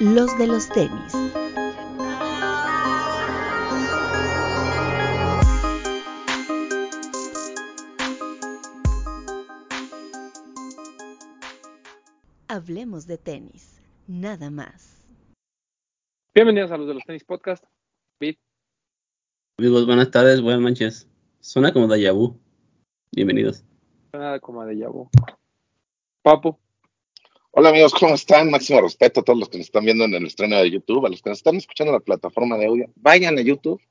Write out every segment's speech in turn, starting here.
los de los tenis. Hablemos de tenis, nada más. Bienvenidos a los de los tenis podcast. Bit. Amigos, buenas tardes, buenas noches. Suena como de vu. Bienvenidos. Nada como de vu. Hola amigos, ¿cómo están? Máximo respeto a todos los que nos están viendo en el estreno de YouTube, a los que nos están escuchando en la plataforma de audio. Vayan a YouTube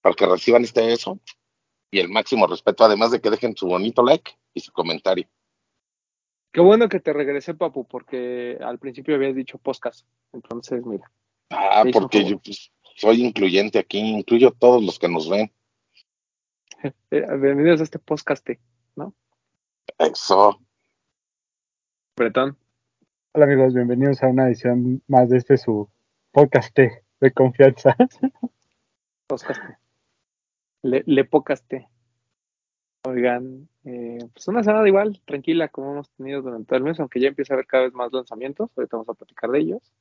para que reciban este eso y el máximo respeto, además de que dejen su bonito like y su comentario. Qué bueno que te regresé, Papu, porque al principio habías dicho podcast. Entonces, mira. Ah, porque yo pues, soy incluyente aquí, incluyo a todos los que nos ven. Eh, bienvenidos a este podcast, ¿no? Eso. Bretón. Hola amigos, bienvenidos a una edición más de este su podcast de confianza. Podcast. Le, le podcast. Oigan, eh, pues una semana igual, tranquila, como hemos tenido durante todo el mes, aunque ya empieza a haber cada vez más lanzamientos, ahorita vamos a platicar de ellos.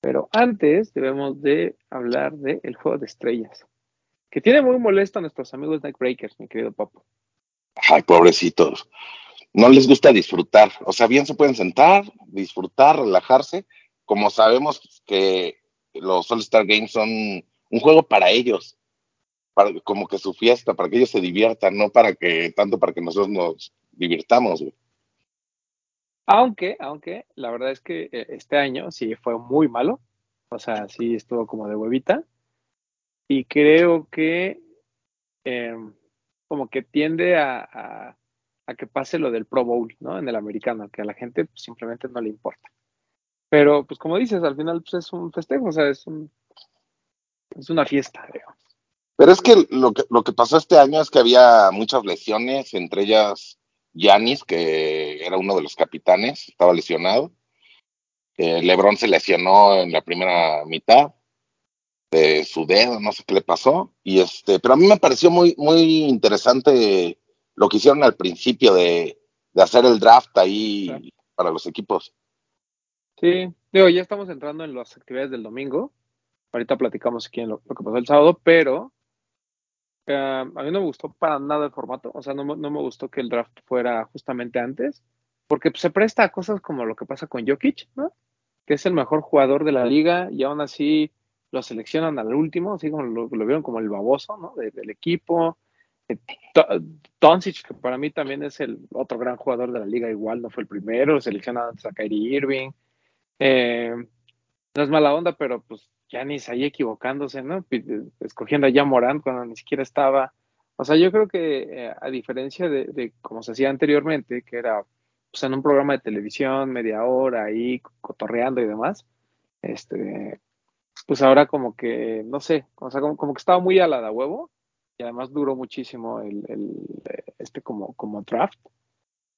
Pero antes debemos de hablar del juego de estrellas, que tiene muy molesto a nuestros amigos Breakers, mi querido Papo. Ay, pobrecitos no les gusta disfrutar. O sea, bien se pueden sentar, disfrutar, relajarse, como sabemos que los All-Star Games son un juego para ellos, para, como que su fiesta, para que ellos se diviertan, no para que, tanto para que nosotros nos divirtamos. Aunque, aunque, la verdad es que eh, este año sí fue muy malo, o sea, sí estuvo como de huevita, y creo que em, como que tiende a a que pase lo del Pro Bowl, ¿no? En el americano, que a la gente pues, simplemente no le importa. Pero, pues como dices, al final pues, es un festejo, o sea, es, un, es una fiesta, digamos. Pero es que lo, que lo que pasó este año es que había muchas lesiones, entre ellas Yanis, que era uno de los capitanes, estaba lesionado. Eh, Lebron se lesionó en la primera mitad de su dedo, no sé qué le pasó. Y este, pero a mí me pareció muy, muy interesante lo que hicieron al principio de, hacer el draft ahí para los equipos. Sí, digo, ya estamos entrando en las actividades del domingo. Ahorita platicamos aquí en lo, que pasó el sábado, pero eh, a mí no me gustó para nada el formato. O sea, no, no me gustó que el draft fuera justamente antes, porque pues, se presta a cosas como lo que pasa con Jokic, ¿no? Que es el mejor jugador de la liga y aún así lo seleccionan al último, así como lo, vieron como el baboso, ¿no? del equipo Doncic, que para mí también es el otro gran jugador de la liga, igual no fue el primero, selecciona a Kyrie Irving. Eh, no es mala onda, pero pues ya ni ahí equivocándose, ¿no? Escogiendo a Morant cuando ni siquiera estaba. O sea, yo creo que eh, a diferencia de, como se hacía anteriormente, que era pues, en un programa de televisión, media hora ahí cotorreando y demás, este, pues ahora como que, no sé, o sea, como, como que estaba muy alada huevo y además duró muchísimo el, este como, como draft.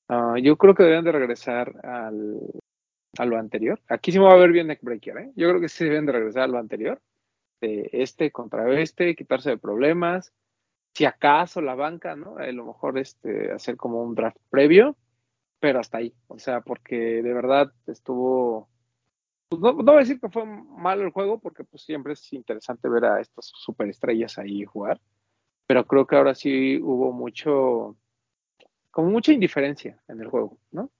Ah, yo creo que deben de regresar al, a lo anterior. Aquí sí me va a ver bien neckbreaker, ¿eh? Yo creo que sí deben de regresar a lo anterior. De este contra este, quitarse de problemas. Si acaso la banca, ¿no? A lo mejor este, hacer como un draft previo, pero hasta ahí. O sea, porque de verdad estuvo. Pues no, no voy a decir que fue malo el juego, porque pues siempre es interesante ver a estas superestrellas ahí jugar pero creo que ahora sí hubo mucho, como mucha indiferencia en el juego, ¿no?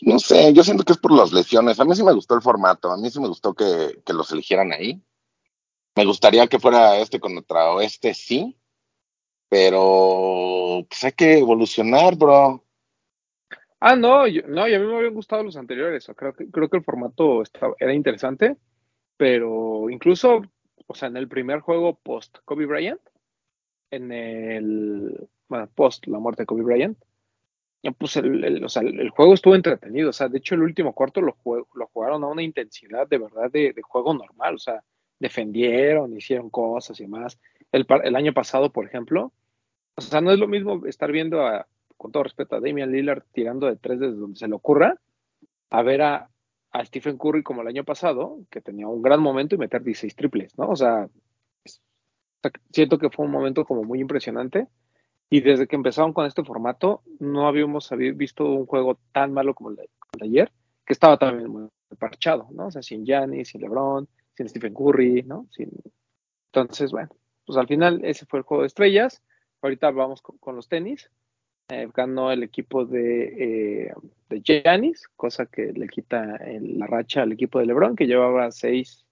No sé, yo siento que es por las lesiones. A mí sí me gustó el formato, a mí sí me gustó que, los eligieran ahí. Me gustaría que fuera este contra oeste, sí, pero pues hay que evolucionar, bro. Ah, no, no, y a mí me habían gustado los anteriores. Creo que, creo que el formato era interesante, pero incluso o sea, en el primer juego post Kobe Bryant, en el, bueno, post la muerte de Kobe Bryant, pues el, o sea, el, juego estuvo entretenido, o sea, de hecho el último cuarto lo, lo jugaron a una intensidad de verdad de, juego normal, o sea, defendieron, hicieron cosas y más. El, el año pasado, por ejemplo, o sea, no es lo mismo estar viendo a, con todo respeto a Damian Lillard tirando de tres desde donde se le ocurra, a ver a, a Stephen Curry como el año pasado, que tenía un gran momento y meter 16 triples, ¿no? O sea, siento que fue un momento como muy impresionante. Y desde que empezaron con este formato, no habíamos visto un juego tan malo como el de, ayer, que estaba también muy parchado, ¿no? O sea, sin Giannis, sin LeBron, sin Stephen Curry, ¿no? Sin... Entonces, bueno, pues al final ese fue el juego de estrellas. Ahorita vamos con, con los tenis. Eh, ganó el equipo de, eh, de Giannis, cosa que le quita el- la racha al equipo de LeBron, que llevaba seis,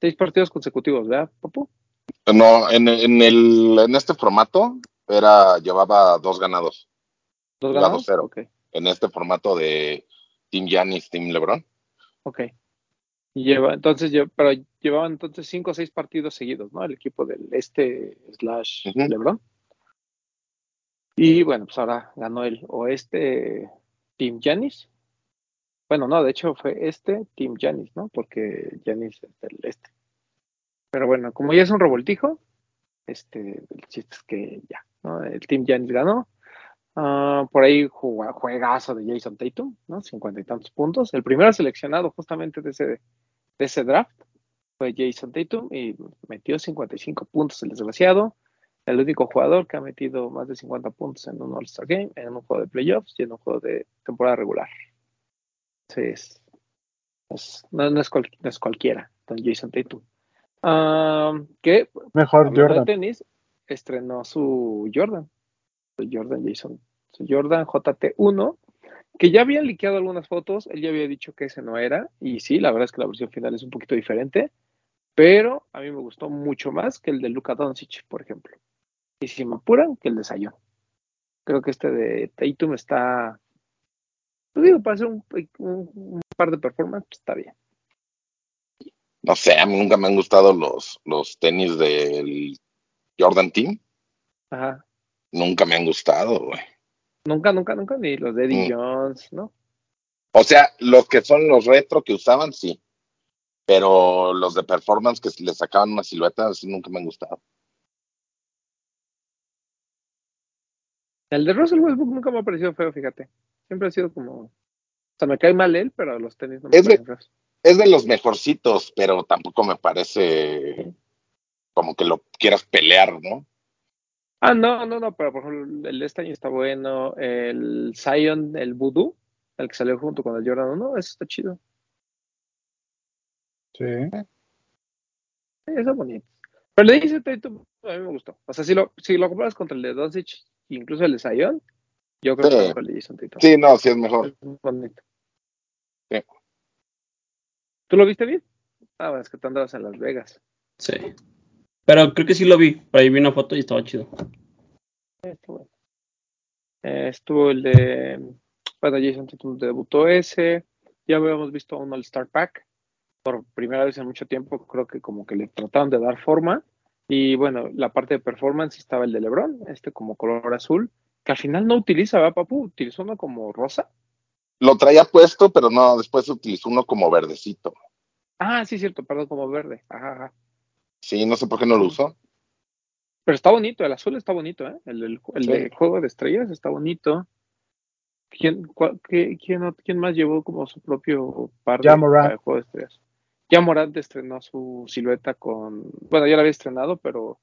seis partidos consecutivos, ¿verdad, Papu? No, en, en, el, en este formato era, llevaba dos ganados. ¿Dos ganados? 2-0. Ok, En este formato de Team Giannis, Team LeBron. ok. Y lleva, entonces, pero llevaban entonces cinco o seis partidos seguidos, ¿no? El equipo del este slash. LeBron. Y bueno, pues ahora ganó el oeste Team Giannis. Bueno, no, de hecho fue este Team Giannis, ¿no? Porque Giannis es del este. Pero bueno, como ya es un revoltijo, este, el chiste es que ya, ¿no? El Team Giannis ganó. Ah, por ahí jugua- juegazo de Jason Tatum, ¿no? Cincuenta y tantos puntos. El primero seleccionado justamente de ese, de ese draft fue Jason Tatum y metió 55 puntos el desgraciado. El único jugador que ha metido más de 50 puntos en un All-Star Game, en un juego de playoffs y en un juego de temporada regular. Sí, es, es- no, no es cual- no es cualquiera, don Jason Tatum. Ah, que Mejor hablando de Jordan. tenis, estrenó su Jordan, su Jordan Jason, su Jordan JT1, que ya habían liqueado algunas fotos, él ya había dicho que ese no era, y sí, la verdad es que la versión final es un poquito diferente, pero a mí me gustó mucho más que el de Luka Doncic, por ejemplo. Y si me apuran, que el de Zion. Creo que este de Tatum está, pues digo, para hacer un, un- un par de performance, pues está bien. No sé, a mí nunca me han gustado los, los tenis del Jordan Team. Ajá. Nunca me han gustado, güey. Nunca, nunca, nunca, ni los de Eddie Mm. Jones, ¿no? O sea, los que son los retro que usaban, sí. Pero los de performance que le sacaban una silueta, así nunca me han gustado. El de Russell Westbrook nunca me ha parecido feo, fíjate. Siempre ha sido como. O sea, me cae mal él, pero los tenis no me Es de- parecen feos. Es de los mejorcitos, pero tampoco me parece como que lo quieras pelear, ¿no? Ah, no, no, no, pero por ejemplo, el de este año está bueno. El Zion, el Voodoo, el que salió junto con el Jordan 1, eso está chido. Sí. Sí, Eso es bonito. Pero le dice Tatum, a mí me gustó. O sea, si lo, si lo comparas contra el de Doncic, incluso el de Zion, yo creo Sí. que mejor el de Jason Tatum. Sí, no, sí es mejor. Es. Sí. ¿Tú lo viste bien? Ah, bueno, es que tú andabas en Las Vegas. Sí. Pero creo que sí lo vi. Por ahí vi una foto y estaba chido. Está bueno. Eh, estuvo el de. Bueno, Jason Tatum debutó ese. Ya habíamos visto un All-Star Pack. Por primera vez en mucho tiempo, creo que como que le trataron de dar forma. Y bueno, la parte de performance estaba el de LeBron, este como color azul, que al final no utiliza, ¿verdad, Papu? Utilizó uno como rosa. Lo traía puesto, pero no, después utilizó uno como verdecito. Ah, sí, cierto, perdón, como verde. Ajá, ajá. Sí, no sé por qué no lo usó. Pero está bonito, el azul está bonito, ¿eh? El, el Sí. de juego de estrellas está bonito. ¿Quién, cua- qué- quién, quién más llevó como su propio par de, Morant. juego de estrellas? Ya Morant estrenó su silueta con. Bueno, ya la había estrenado, pero.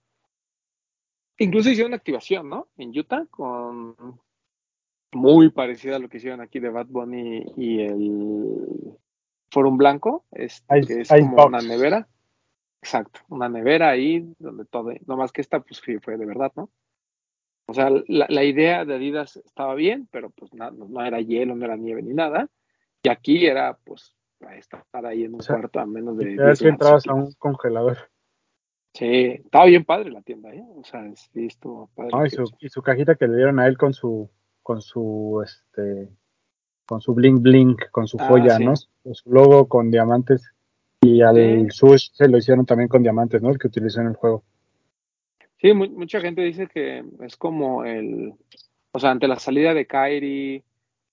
Incluso hicieron una activación, ¿no? En Utah, con. Muy parecida a lo que hicieron aquí de Bad Bunny y el Forum Blanco, este, que es como una nevera. Exacto, una nevera ahí donde todo, no más que esta pues fue, de verdad, ¿no? O sea, la, la idea de Adidas estaba bien, pero pues no, no era hielo, no era nieve ni nada. Y aquí era pues estar ahí en un O sea, cuarto a menos de Ya 10 que entrabas a un congelador. Sí, estaba bien padre la tienda, ¿eh? O sea, sí estuvo padre. No, y, su, y su cajita que le dieron a él con su, con su, este, con su bling bling, con su Ah, joya, sí. ¿no? Con su logo con diamantes. Y al Sí. Sush se lo hicieron también con diamantes, ¿no? El que utilizó en el juego. Sí, mu- mucha gente dice que es como el, o sea, ante la salida de Kyrie,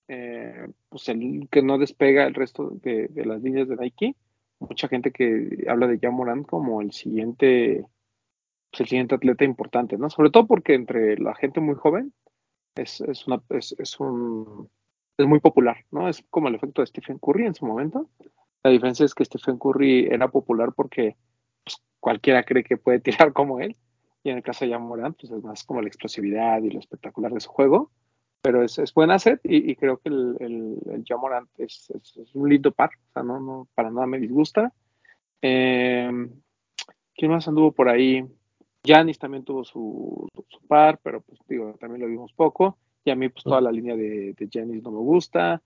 eh, pues el que no despega el resto de, de las líneas de Nike, mucha gente que habla de Jan Morant como el siguiente, pues el siguiente atleta importante, ¿no? Sobre todo porque entre la gente muy joven es, es una, es, un, es muy popular, ¿no? Es como el efecto de Stephen Curry en su momento. La diferencia es que Stephen Curry era popular porque pues, cualquiera cree que puede tirar como él. Y en el caso de Jan Morant, pues es más como la explosividad y lo espectacular de su juego. Pero es, es buen asset y, y creo que el, el, el Jamorant es, es, es un lindo par, o sea, no, no, para nada me disgusta. Eh, ¿Quién más anduvo por ahí? Janis también tuvo su, su, par, pero pues digo, también lo vimos poco. Y a mí pues toda la línea de, de Janis no me gusta.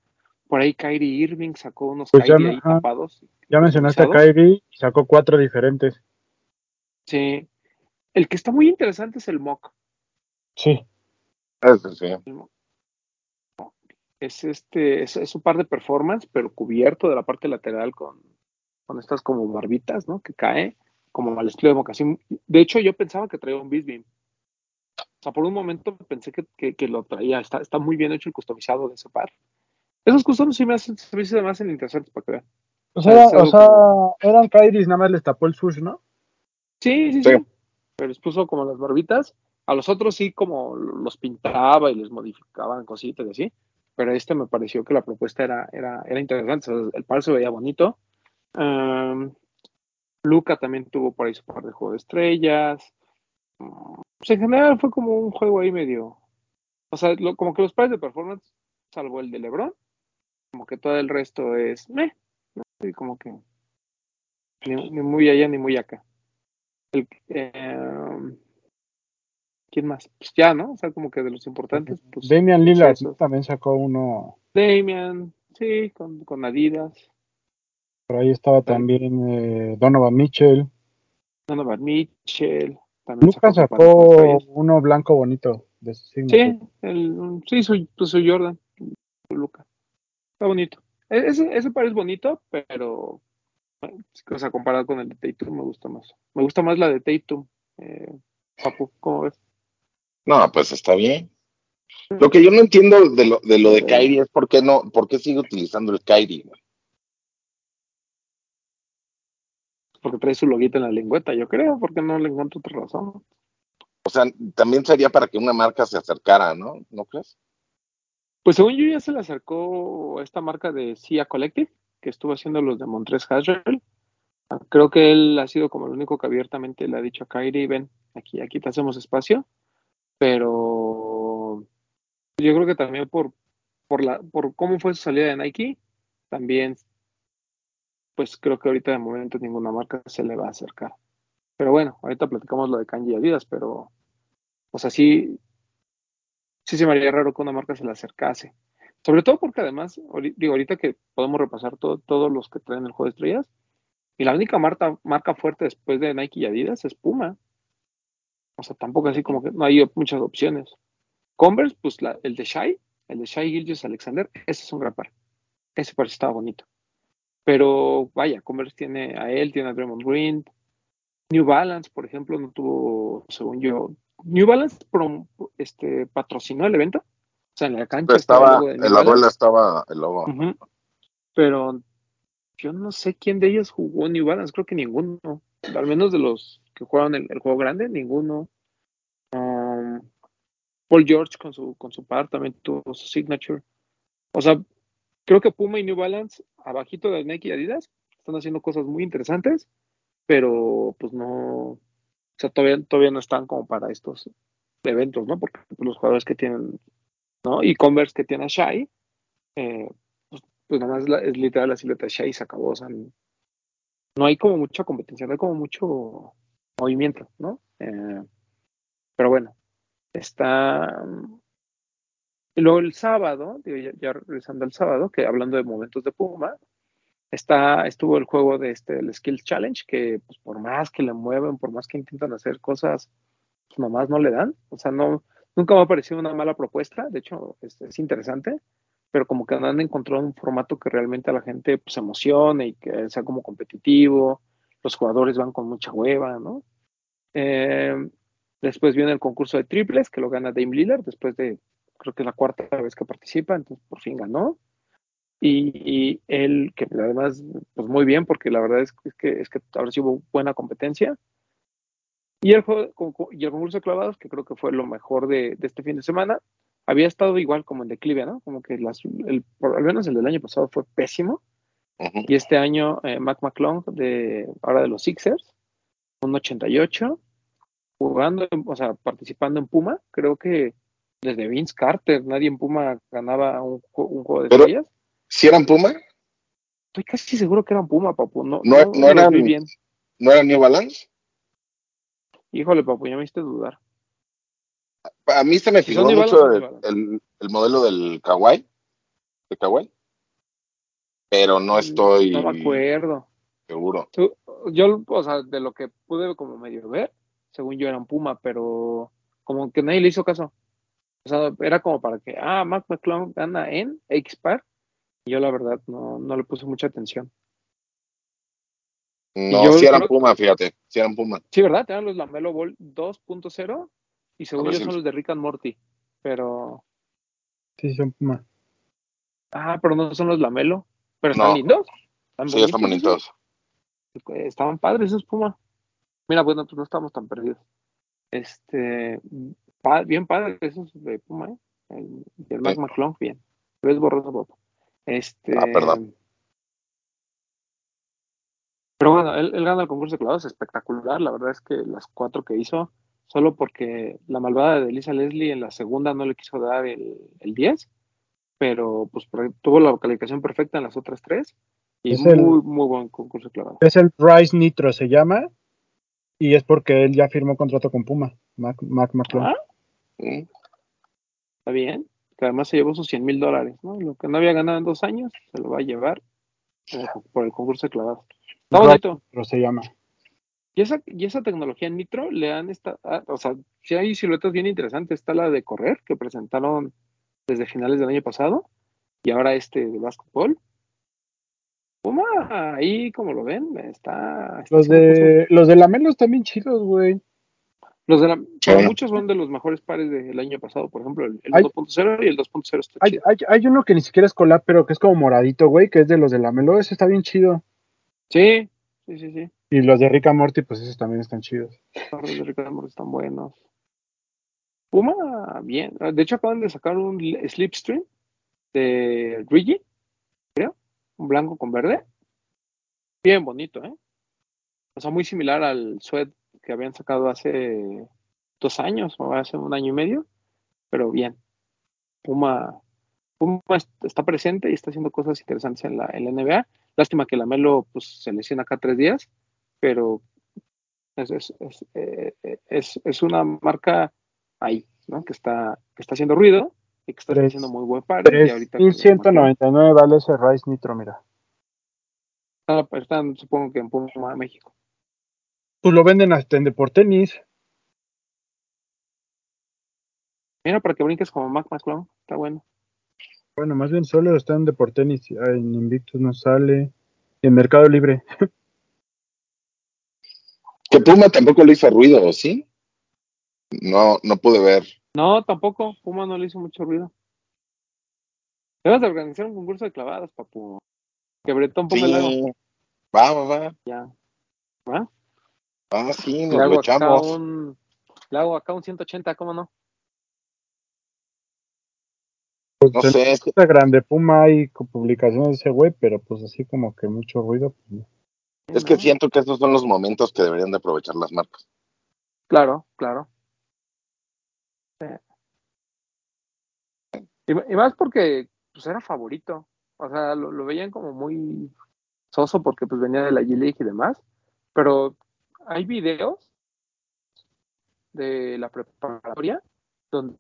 Por ahí Kyrie Irving sacó unos Pues ya Kyrie me- ahí ajá. tapados. Ya mencionaste a. Kyrie y sacó cuatro diferentes. Sí. El que está muy interesante es el Mock. Sí. Sí. Es este, es, es un par de performance, pero cubierto de la parte lateral con, con estas como barbitas, ¿no? Que cae, como al estilo de mocasín. De hecho, yo pensaba que traía un Bisbeam. O sea, por un momento pensé que, que, que lo traía. Está, está muy bien hecho el customizado de ese par. Esos customs sí me hacen, se me hacen más interesantes para que vean. O sea, o sea como- eran Kyries, nada más les tapó el sush, ¿no? Sí, sí, Sí. sí. Pero les puso como las barbitas. A los otros sí como los pintaba y les modificaban cositas y así. Pero este me pareció que la propuesta era, era, era interesante. El par se veía bonito. Luca también tuvo por ahí su par de juego de estrellas. Pues en general fue como un juego ahí medio. O sea, lo- como que los pares de performance, salvo el de LeBron, como que todo el resto es meh. como que ni, muy allá ni muy acá. El, eh, ¿Quién más? Pues ya, ¿no? O sea, como que de los importantes, pues. Damian pues Lillard también sacó uno. Damian, sí, con, con Adidas. Por ahí estaba también eh, Donovan Mitchell. Donovan Mitchell. También Lucas sacó estrellas. uno blanco bonito de su signo. Sí, el, sí, su, pues su Jordan, su Luca. Está bonito. E- Ese, ese par es bonito, pero o sea, comparado con el de Tatum me gusta más. Me gusta más la de Tatum. Eh, Papu, ¿cómo ves? No, pues está bien. Lo que yo no entiendo de lo de, lo de Kyrie es por qué no, por qué sigue utilizando el Kyrie. güey? Porque trae su loguito en la lengüeta, yo creo, porque no le encuentro otra razón. O sea, también sería para que una marca se acercara, ¿no? ¿No crees? Pues según yo ya se le acercó esta marca de Cia Collective, que estuvo haciendo los de Montres Hasrell. Creo que él ha sido como el único que abiertamente le ha dicho a Kyrie, ven, aquí, aquí te hacemos espacio. Pero yo creo que también por, por, la, por cómo fue su salida de Nike, también, pues creo que ahorita de momento ninguna marca se le va a acercar. Pero bueno, ahorita platicamos lo de Kanji y Adidas, pero, o sea, sí, sí se me haría raro que una marca se le acercase. Sobre todo porque además, digo, ahorita que podemos repasar todo- todos los que traen el juego de estrellas, y la única marca, marca fuerte después de Nike y Adidas es Puma. O sea, tampoco así como que no hay muchas opciones. Converse, pues la- el de Shai, el de Shai Gilgis Alexander, ese es un gran par. Ese par estaba bonito. Pero vaya, Converse tiene a él, tiene a Draymond Green. New Balance, por ejemplo, no tuvo, según yo. New Balance prom- este, patrocinó el evento. O sea, en la cancha estaba, Estaba, el logo de New en la Balance. duela estaba el logo. Pero yo no sé quién de ellos jugó New Balance, creo que ninguno. Al menos de los que jugaron el, juego grande, ninguno. Um, Paul George con su, con su par también tuvo su signature. O sea, creo que Puma y New Balance, abajito de Nike y Adidas, están haciendo cosas muy interesantes, pero pues no, o sea, todavía, todavía no están como para estos eventos, ¿no? Porque los jugadores que tienen, ¿no? Y Converse que tiene a Shai, eh, pues, pues nada más es literal la silueta de Shai y se acabó, o sea, no hay como mucha competencia, no hay como mucho movimiento, ¿no? Eh, pero bueno, está. Y luego el sábado, digo, ya, ya regresando al sábado, que hablando de momentos de Puma, está, estuvo el juego de este, el Skills Challenge, que pues, por más que le mueven, por más que intentan hacer cosas, pues nomás no le dan. O sea, no, nunca me ha parecido una mala propuesta, de hecho, es, es interesante, pero como que han encontrado un formato que realmente a la gente pues, emocione y que sea como competitivo, los jugadores van con mucha hueva, ¿no? Eh, después viene el concurso de triples, que lo gana Dame Lillard, después de, creo que es la cuarta vez que participa, entonces por fin ganó. Y, y él, que además, pues muy bien, porque la verdad es que, es que ahora sí hubo buena competencia. Y el, juego, y el concurso de clavados, que creo que fue lo mejor de, de este fin de semana, había estado igual como en declive, ¿no? Como que las, el, por, al menos el del año pasado fue pésimo. Uh -huh. Y este año, eh, Mac McClung, de, ahora de los Sixers, un 88, jugando, o sea, participando en Puma, creo que Desde Vince Carter, nadie en Puma ganaba un, ju- un juego de Pero- estrellas. ¿Si eran Puma? Estoy casi seguro que eran Puma, papu. No, No- no, no eran- bien. ¿No eran New Balance? Híjole, papu, ya me hiciste dudar. A mí se me Balance, mucho el, el- el modelo del Kawaii, de Kawaii, pero no estoy Mm, No me acuerdo. seguro. Yo, o sea, de lo que pude como medio ver, según yo eran Puma, pero como que nadie le hizo caso. O sea, era como para que, ah, Mac McClung gana en X-Par. Y yo la verdad no, no le puse mucha atención. No, si eran creo- Puma, fíjate, si eran Puma. Sí, ¿verdad? Te dan los Lamelo Ball 2.0 y según yo son los de Rick and Morty. Pero, Sí, son Puma. ah, pero no son los Lamelo. Pero están No. lindos. Están Sí, están bonitos bonitos. Estaban padres esos Puma. Mira, bueno, pues no estamos tan perdidos. Este, pa- bien padres esos de Puma, ¿eh? El, y el Mac Sí. McClung, bien. Ves borroso, Bob. Este. Ah, perdón. Pero bueno, él, él gana el concurso de clavados espectacular. La verdad es que las cuatro que hizo, solo porque la malvada de Elisa Leslie en la segunda no le quiso dar el, el 10, pero pues tuvo la calificación perfecta en las otras tres. Y Es el- muy, muy buen concurso de clavados. Es el Rise Nitro, se llama. Y es porque él ya firmó contrato con Puma, Mac, Mac McClung. Ah. Está bien, que además se llevó sus 100 mil dólares, ¿no? Lo que no había ganado en dos años, se lo va a llevar eh, por el concurso de clavados. Está bonito. Nitro se llama. Y esa, y esa tecnología Nitro le han esta, ah, o sea, si hay siluetas bien interesantes, está la de correr que presentaron desde finales del año pasado y ahora este de básquetbol. Puma, ahí como lo ven, está... está Los de, los de Lamelo están bien chidos, güey. Los de la, Sí. muchos son de los mejores pares del año pasado, por ejemplo, el, el Hay- 2.0 y el 2.0 está Hay, chido. hay, hay uno que ni siquiera es collab, pero que es como moradito, güey, que es de los de Lamelo. Ese está bien chido. Sí, sí, sí, sí. Y los de Rick and Morty, pues esos también están chidos. Los de Ricardo Amor están buenos. Puma, bien. De hecho, acaban de sacar un Slipstream de Rigi, creo. Un blanco con verde. Bien bonito, ¿eh? O sea, muy similar al sweat que habían sacado hace dos años o hace un año y medio. Pero bien. Puma, Puma est- está presente y está haciendo cosas interesantes en la, en la NBA. Lástima que la Melo pues, se lesiona acá tres días, pero es, es, es, eh, es, es una marca ahí, ¿no? Que está, que está haciendo ruido y que está haciendo muy buen par. Y ahorita con- 1199 vale ese Rise Nitro, mira. Están, están, supongo que en Puma, México. Pues lo venden hasta en Deportenis. Mira, para que brinques como Mac McClung, está bueno. Bueno, más bien solo está en Deportenis. En Invictus no sale. En Mercado Libre. Que Puma tampoco le hizo ruido, ¿o sí? No, no pude ver. No, tampoco, Puma no le hizo mucho ruido. Debes de organizar un concurso de clavadas, papu. Que Bretón ponga el. Sí. Va, va, va. Ya. ¿Va? Ah, sí, nos lo echamos. un. Le hago acá un 180, ¿cómo no? No Pues, sé, en Instagram de Puma hay publicaciones de ese güey, pero pues así como que mucho ruido. Pues, no. es que ¿no? siento que estos son los momentos que deberían de aprovechar las marcas. Claro, claro. Sí. Y, y más porque pues era favorito. O sea, lo, lo veían como muy soso porque pues venía de la G-League y demás. Pero hay videos de la preparatoria donde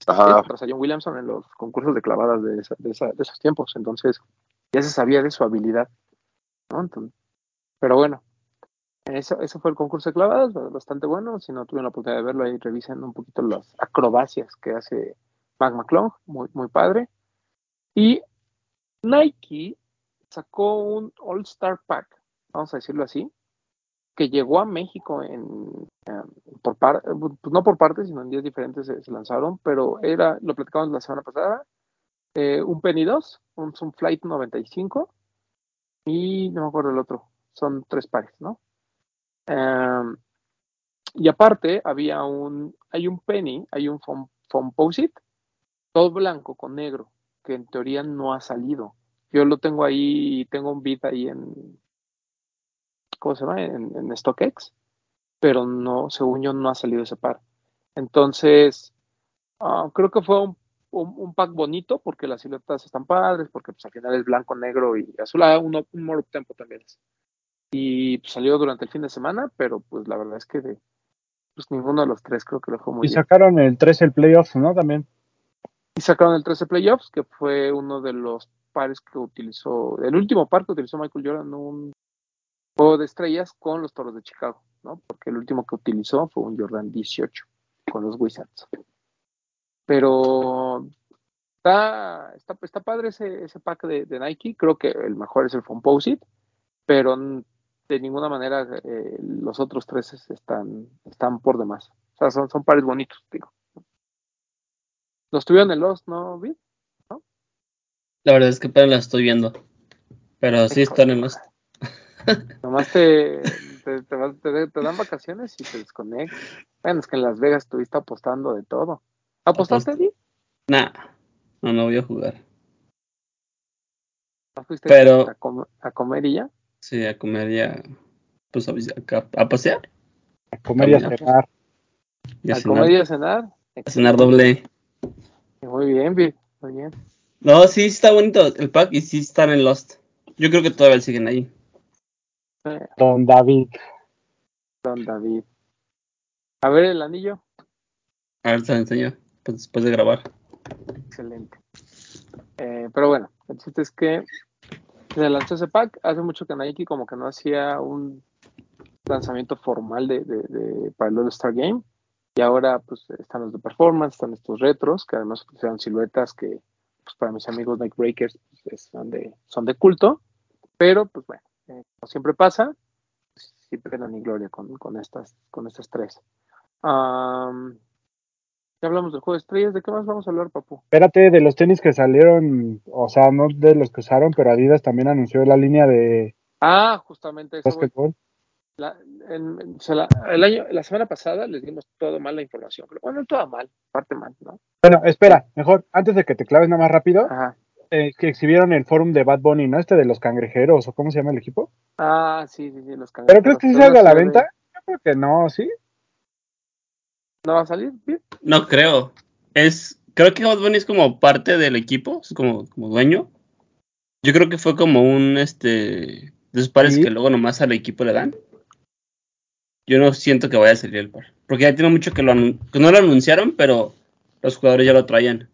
Zion Williamson en los concursos de clavadas de, esa- de, esa- de esos tiempos. Entonces, ya se sabía de su habilidad. ¿no? Entonces, pero bueno, eso, eso fue el concurso de clavadas, ba- bastante bueno. Si no tuvieron la oportunidad de verlo, ahí revisen un poquito las acrobacias que hace Mac McClung, muy, muy padre. Y Nike sacó un All-Star Pack, vamos a decirlo así, que llegó a México en, eh, por par, pues no por partes, sino en días diferentes se, lanzaron, pero era, lo platicamos la semana pasada, eh, un Penny 2, un, un Flight 95 y no me acuerdo el otro, son tres pares, ¿no? Um, y aparte había un, hay un penny, hay un Fomposite, todo blanco con negro, que en teoría no ha salido. Yo lo tengo ahí, tengo un bit ahí en, ¿cómo se llama? En, en StockX, pero no, según yo no ha salido ese par. Entonces, ah, creo que fue un un, un pack bonito porque las siluetas están padres, porque pues al final es blanco, negro y azul. Ah, uno, un more tempo también es. Y pues, salió durante el fin de semana, pero pues la verdad es que de, pues ninguno de los tres creo que lo fue muy Y bien. sacaron el 13 el playoffs, ¿no? También. Y sacaron el 13 Playoffs, que fue uno de los pares que utilizó, el último par que utilizó Michael Jordan un juego de estrellas con los Toros de Chicago, ¿no? Porque el último que utilizó fue un Jordan 18 con los Wizards. Pero está, está, está padre ese, ese pack de, de Nike, creo que el mejor es el Composite, pero de ninguna manera eh, los otros tres es- están, están por demás. O sea, son, son pares bonitos, digo. Los tuvieron en los, ¿no, Vid? La verdad es que apenas la estoy viendo. Pero sí están en los. Nomás te, te, te vas- te- te dan vacaciones y te desconectas. Bueno, es que en Las Vegas estuviste apostando de todo. ¿Apostaste, Apost- Vid? Nah, no, no voy a jugar. ¿No fuiste Pero- a, com- a comer y ya? Sí, a comer ya. Pues a, a, a pasear. A comer y a Caminar. cenar. Y a ¿A cenar, comer y a cenar? a cenar doble. Muy bien, Vid. Muy bien. No, sí está bonito el pack y sí están en Lost. Yo creo que todavía siguen ahí. Don David. don David. A ver el anillo. A ver, te lo enseño pues, después de grabar. Excelente. Eh, pero bueno, el chiste es que se lanzó ese pack. Hace mucho que Nike como que no hacía un lanzamiento formal de, de- de- para el All-Star Game. Y ahora pues están los de performance, están estos retros, que además utilizaron siluetas que pues, para mis amigos Nike Breakers pues, es- son, de, son de culto. Pero pues bueno, eh, como siempre pasa, siempre no ni gloria con, con, estas, con estas tres. Am, ya hablamos del juego de estrellas, ¿de qué más vamos a hablar, papu? Espérate, de los tenis que salieron, o sea, no de los que usaron, pero Adidas también anunció la línea de Ah, justamente eso. básquetbol. La, en- en- se la, el año, la semana pasada les dimos todo mal la información. Pero bueno, toda mal, parte mal, ¿no? Bueno, espera, mejor, antes de que te claves nada más rápido, Ajá. Eh, que exhibieron el forum de Bad Bunny, ¿no? Este de los cangrejeros, o cómo se llama el equipo. Ah, sí, sí, sí, los ¿Pero crees que sí salga a la venta? Yo creo que no, ¿sí? ¿No va a salir? Bien. No creo. Es, creo que Bad Bunny es como parte del equipo, es como, como dueño. Yo creo que fue como un este de esos pares Sí. que luego nomás al equipo le dan. Yo no siento que vaya a salir el par. Porque ya tiene mucho que lo que no lo anunciaron, pero los jugadores ya lo traían.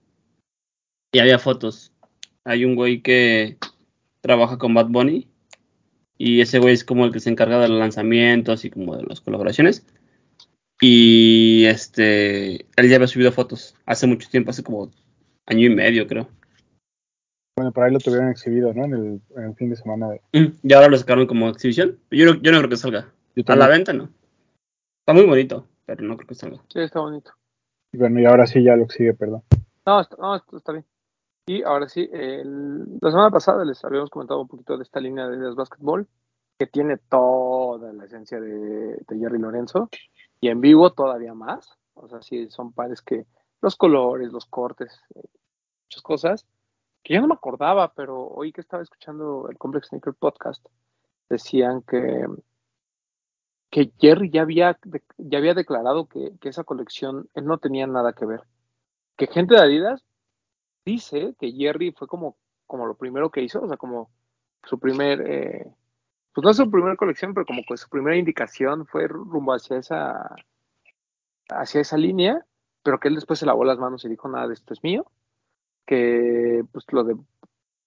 Y había fotos. Hay un güey que trabaja con Bad Bunny. Y ese güey es como el que se encarga de los lanzamientos y como de las colaboraciones. Y este, él ya había subido fotos hace mucho tiempo, hace como año y medio, creo. Bueno, por ahí lo tuvieron exhibido, ¿no? En el, en el fin de semana. De, Mm, Y ahora lo sacaron como exhibición. Yo, no- yo no creo que salga. A la venta no. Está muy bonito, pero no creo que salga. Sí, está bonito. Y bueno, y ahora sí ya lo exhibe, perdón. No, está, no, está bien. Y ahora sí, el- la semana pasada les habíamos comentado un poquito de esta línea de Adidas Basketball, que tiene toda la esencia de, Jerry Lorenzo, y en vivo todavía más. O sea, sí, son pares que los colores, los cortes, muchas cosas, que yo no me acordaba, pero hoy que estaba escuchando el Complex Sneaker Podcast, decían que, que Jerry ya había, ya había declarado que, que esa colección no tenía nada que ver. Que gente de Adidas dice que Jerry fue como, como lo primero que hizo, o sea, como su primer, eh, pues no su primera colección, pero como que su primera indicación fue rumbo hacia esa, hacia esa línea, pero que él después se lavó las manos y dijo, nada de esto es mío, que pues lo de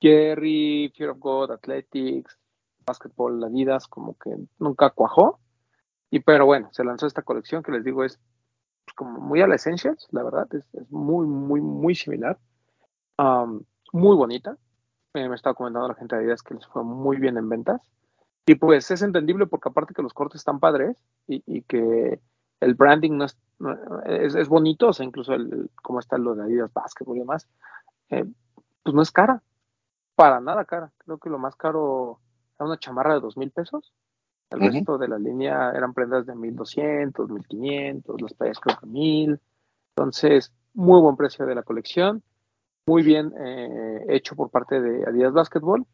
Jerry, Fear of God, Athletics, Basketball, Adidas, como que nunca cuajó, y pero bueno, se lanzó esta colección que les digo es pues, como muy a la Essentials, la verdad, es, es muy, muy, muy similar. Um, muy bonita. Eh, me estaba comentando la gente de Adidas que les fue muy bien en ventas. Y pues es entendible porque aparte que los cortes están padres y, y que el branding no es, no- es, es bonito, o sea, incluso el, el- cómo está lo de Adidas Basketball y demás, eh, pues no es cara. Para nada cara. Creo que lo más caro era una chamarra de dos mil pesos. El resto de la línea eran prendas de 1200, 1500, las playas creo que 1000. Entonces, muy buen precio de la colección muy bien eh, hecho por parte de Adidas Basketball,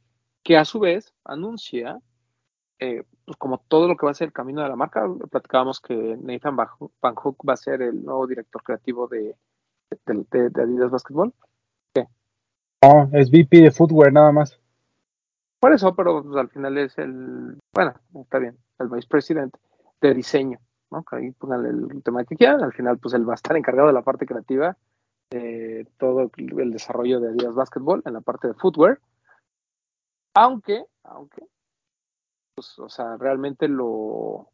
que a su vez anuncia, eh, pues como todo lo que va a ser el camino de la marca, platicábamos que Nathan Van Hook- va a ser el nuevo director creativo de, de- de- de Adidas Basketball, No, es VP de Footwear nada más. Por eso, pero pues, al final es el, bueno, está bien, el vicepresidente de diseño, ¿no? Que ahí pongan el tema que quieran, al final pues él va a estar encargado de la parte creativa, de todo el desarrollo de Adidas Basketball en la parte de footwear, aunque, aunque, pues, o sea, realmente lo,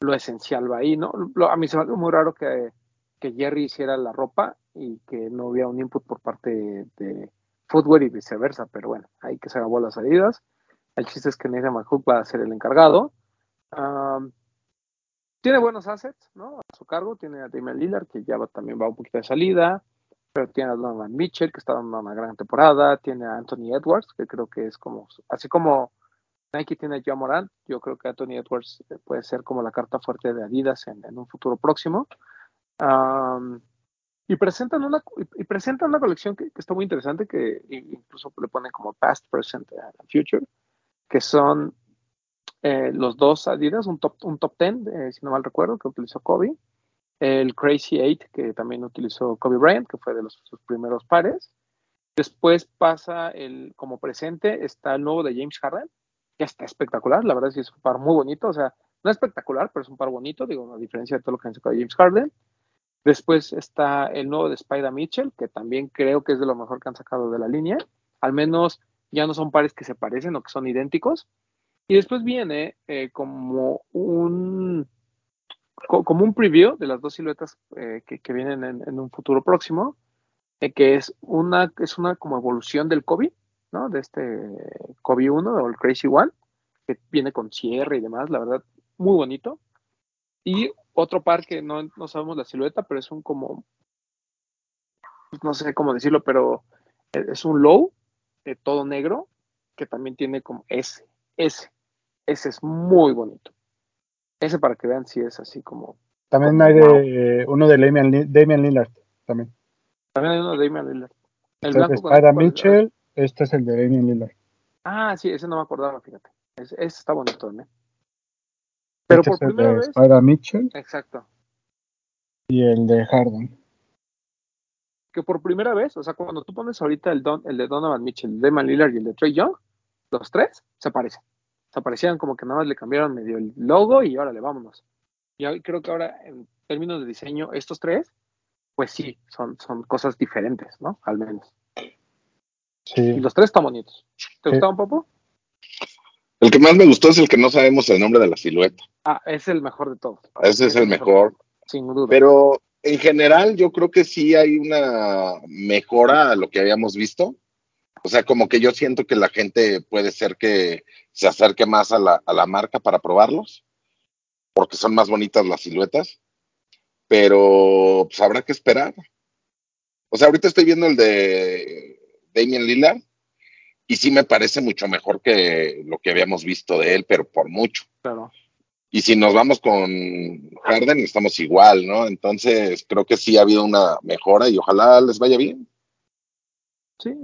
lo esencial va ahí, ¿no? A mí se me hace muy raro que, que Jerry hiciera la ropa y que no hubiera un input por parte de, footwear y viceversa, pero bueno, hay que se acabó las salidas. El chiste es que Nathan McHook va a ser el encargado. Tiene buenos assets, ¿no? A su cargo. Tiene a Damian Lillard, que ya va- también va un poquito de salida. Pero tiene a Donovan Mitchell, que está dando una gran temporada. Tiene a Anthony Edwards, que creo que es como, así como Nike tiene a John Morant, yo creo que Anthony Edwards eh, puede ser como la carta fuerte de Adidas en, un futuro próximo. Am, y presentan una y presentan una colección que, está muy interesante, que incluso le ponen como past, present and future, que son eh, los dos Adidas, un top, un top 10, eh, si no mal recuerdo, que utilizó Kobe, el Crazy 8, que también utilizó Kobe Bryant, que fue de los, sus primeros pares. Después pasa el, como presente, está el nuevo de James Harden, que está espectacular, la verdad es que es un par muy bonito, o sea, no espectacular, pero es un par bonito, digo, a diferencia de todo lo que han sacado James Harden. Después está el nuevo de Spider Mitchell, que también creo que es de lo mejor que han sacado de la línea. Al menos ya no son pares que se parecen o que son idénticos. Y después viene eh, como un como un preview de las dos siluetas eh, que, vienen en, un futuro próximo, eh, que es una, es una como evolución del Kobe, ¿no? De este Kobe 1 o el Crazy One, que viene con cierre y demás, la verdad, muy bonito. Y otro par que no, no sabemos la silueta, pero es un como, no sé cómo decirlo, pero es es un low, eh, todo negro, que también tiene como ese, ese, ese es muy bonito. Ese para que vean si es así como, También Como hay de, eh, uno de Damian, Li- Damian Lillard. También. también hay uno de Damian Lillard. El blanco con Spider ¿cuál es? Mitchell. Este es el de Damian Lillard. Ah, sí, ese no me acordaba, fíjate. Ese, ese está bonito también. Pero este por es el primera de vez, Mitchell exacto, y el de Harden. que por primera vez, o sea, cuando tú pones ahorita el, Don, el de Donovan Mitchell, el de Damian Lillard y el de Trey Young, los tres se parecen. Se parecían como que nada más le cambiaron medio el logo y órale, vámonos. Y hoy creo que ahora, en términos de diseño, estos tres, pues sí, son, son cosas diferentes, ¿no? Al menos. Y Sí. los tres están bonitos. ¿Te Sí. gustaban, Popo? El que más me gustó es el que no sabemos el nombre de la silueta. Ah, es el mejor de todos. Ese es el mejor. Sin duda. Pero en general yo creo que sí hay una mejora a lo que habíamos visto. O sea, como que yo siento que la gente puede ser que se acerque más a la, a la marca para probarlos, porque son más bonitas las siluetas. Pero pues habrá que esperar. O sea, ahorita estoy viendo el de Damian Lillard y sí me parece mucho mejor que lo que habíamos visto de él, pero por mucho. Claro. Y si nos vamos con Harden, estamos igual, ¿no? Entonces, creo que sí ha habido una mejora y ojalá les vaya bien. Sí.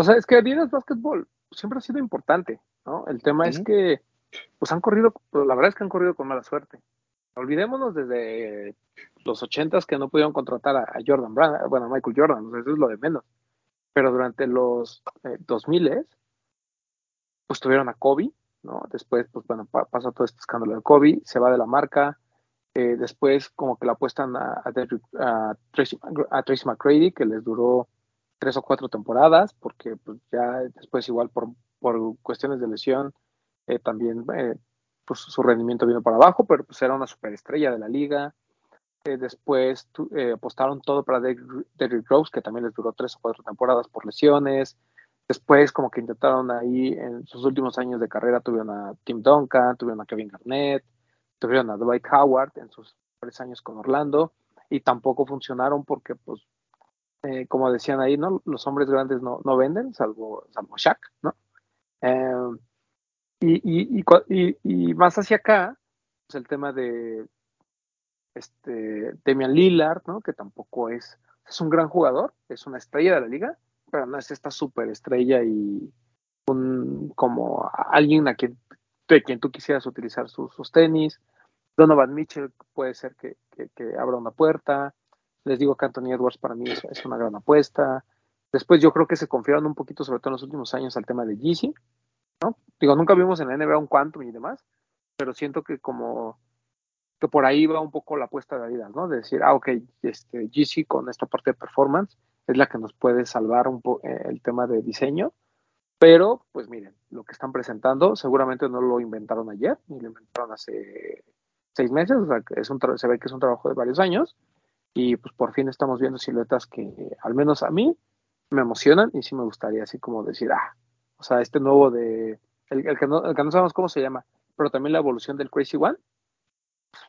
O sea, es que Adidas Basketball siempre ha sido importante, ¿no? El tema es que, pues han corrido, pues, la verdad es que han corrido con mala suerte. Olvidémonos desde los ochentas que no pudieron contratar a, a Jordan Brand, bueno, a Michael Jordan, o sea, eso es lo de menos. Pero durante los eh, 2000 pues tuvieron a Kobe, ¿no? Después, pues bueno, pa- pasa todo este escándalo de Kobe, se va de la marca, eh, después como que la apuestan a, a, Derrick- a Tracy, a Tracy McGrady, que les duró tres o cuatro temporadas, porque pues, ya después igual por, por cuestiones de lesión, eh, también eh, pues, su rendimiento vino para abajo, pero pues era una superestrella de la liga. Eh, después tu- apostaron todo para Derrick Rose, que también les duró tres o cuatro temporadas por lesiones. Después como que intentaron ahí, en sus últimos años de carrera, tuvieron a Tim Duncan, tuvieron a Kevin Garnett, tuvieron a Dwight Howard en sus tres años con Orlando, y tampoco funcionaron porque pues eh, como decían ahí, ¿no? Los hombres grandes no, no venden, salvo, salvo Shaq, ¿no? Eh, y, y, y, más hacia acá, pues el tema de este Damian Lillard, ¿no? Que tampoco es, es un gran jugador, es una estrella de la liga, pero no es esta superestrella y un como alguien a quien de quien tú quisieras utilizar sus, sus tenis. Donovan Mitchell puede ser que, que abra una puerta. Les digo que Anthony Edwards para mí es, una gran apuesta. Después yo creo que se confiaron un poquito, sobre todo en los últimos años, al tema de Yeezy, ¿no? Digo, nunca vimos en la NBA un Quantum y demás, pero siento que como que por ahí va un poco la apuesta de Adidas, ¿no? De decir, ah, ok, este, con esta parte de performance es la que nos puede salvar un poco el tema de diseño, pero pues miren, lo que están presentando seguramente no lo inventaron ayer, ni lo inventaron hace seis meses, o sea, es un se ve que es un trabajo de varios años, y pues por fin estamos viendo siluetas que al menos a mí me emocionan y sí me gustaría así como decir, ah, o sea, este nuevo de, el, que, no, el que no sabemos cómo se llama, pero también la evolución del Crazy One,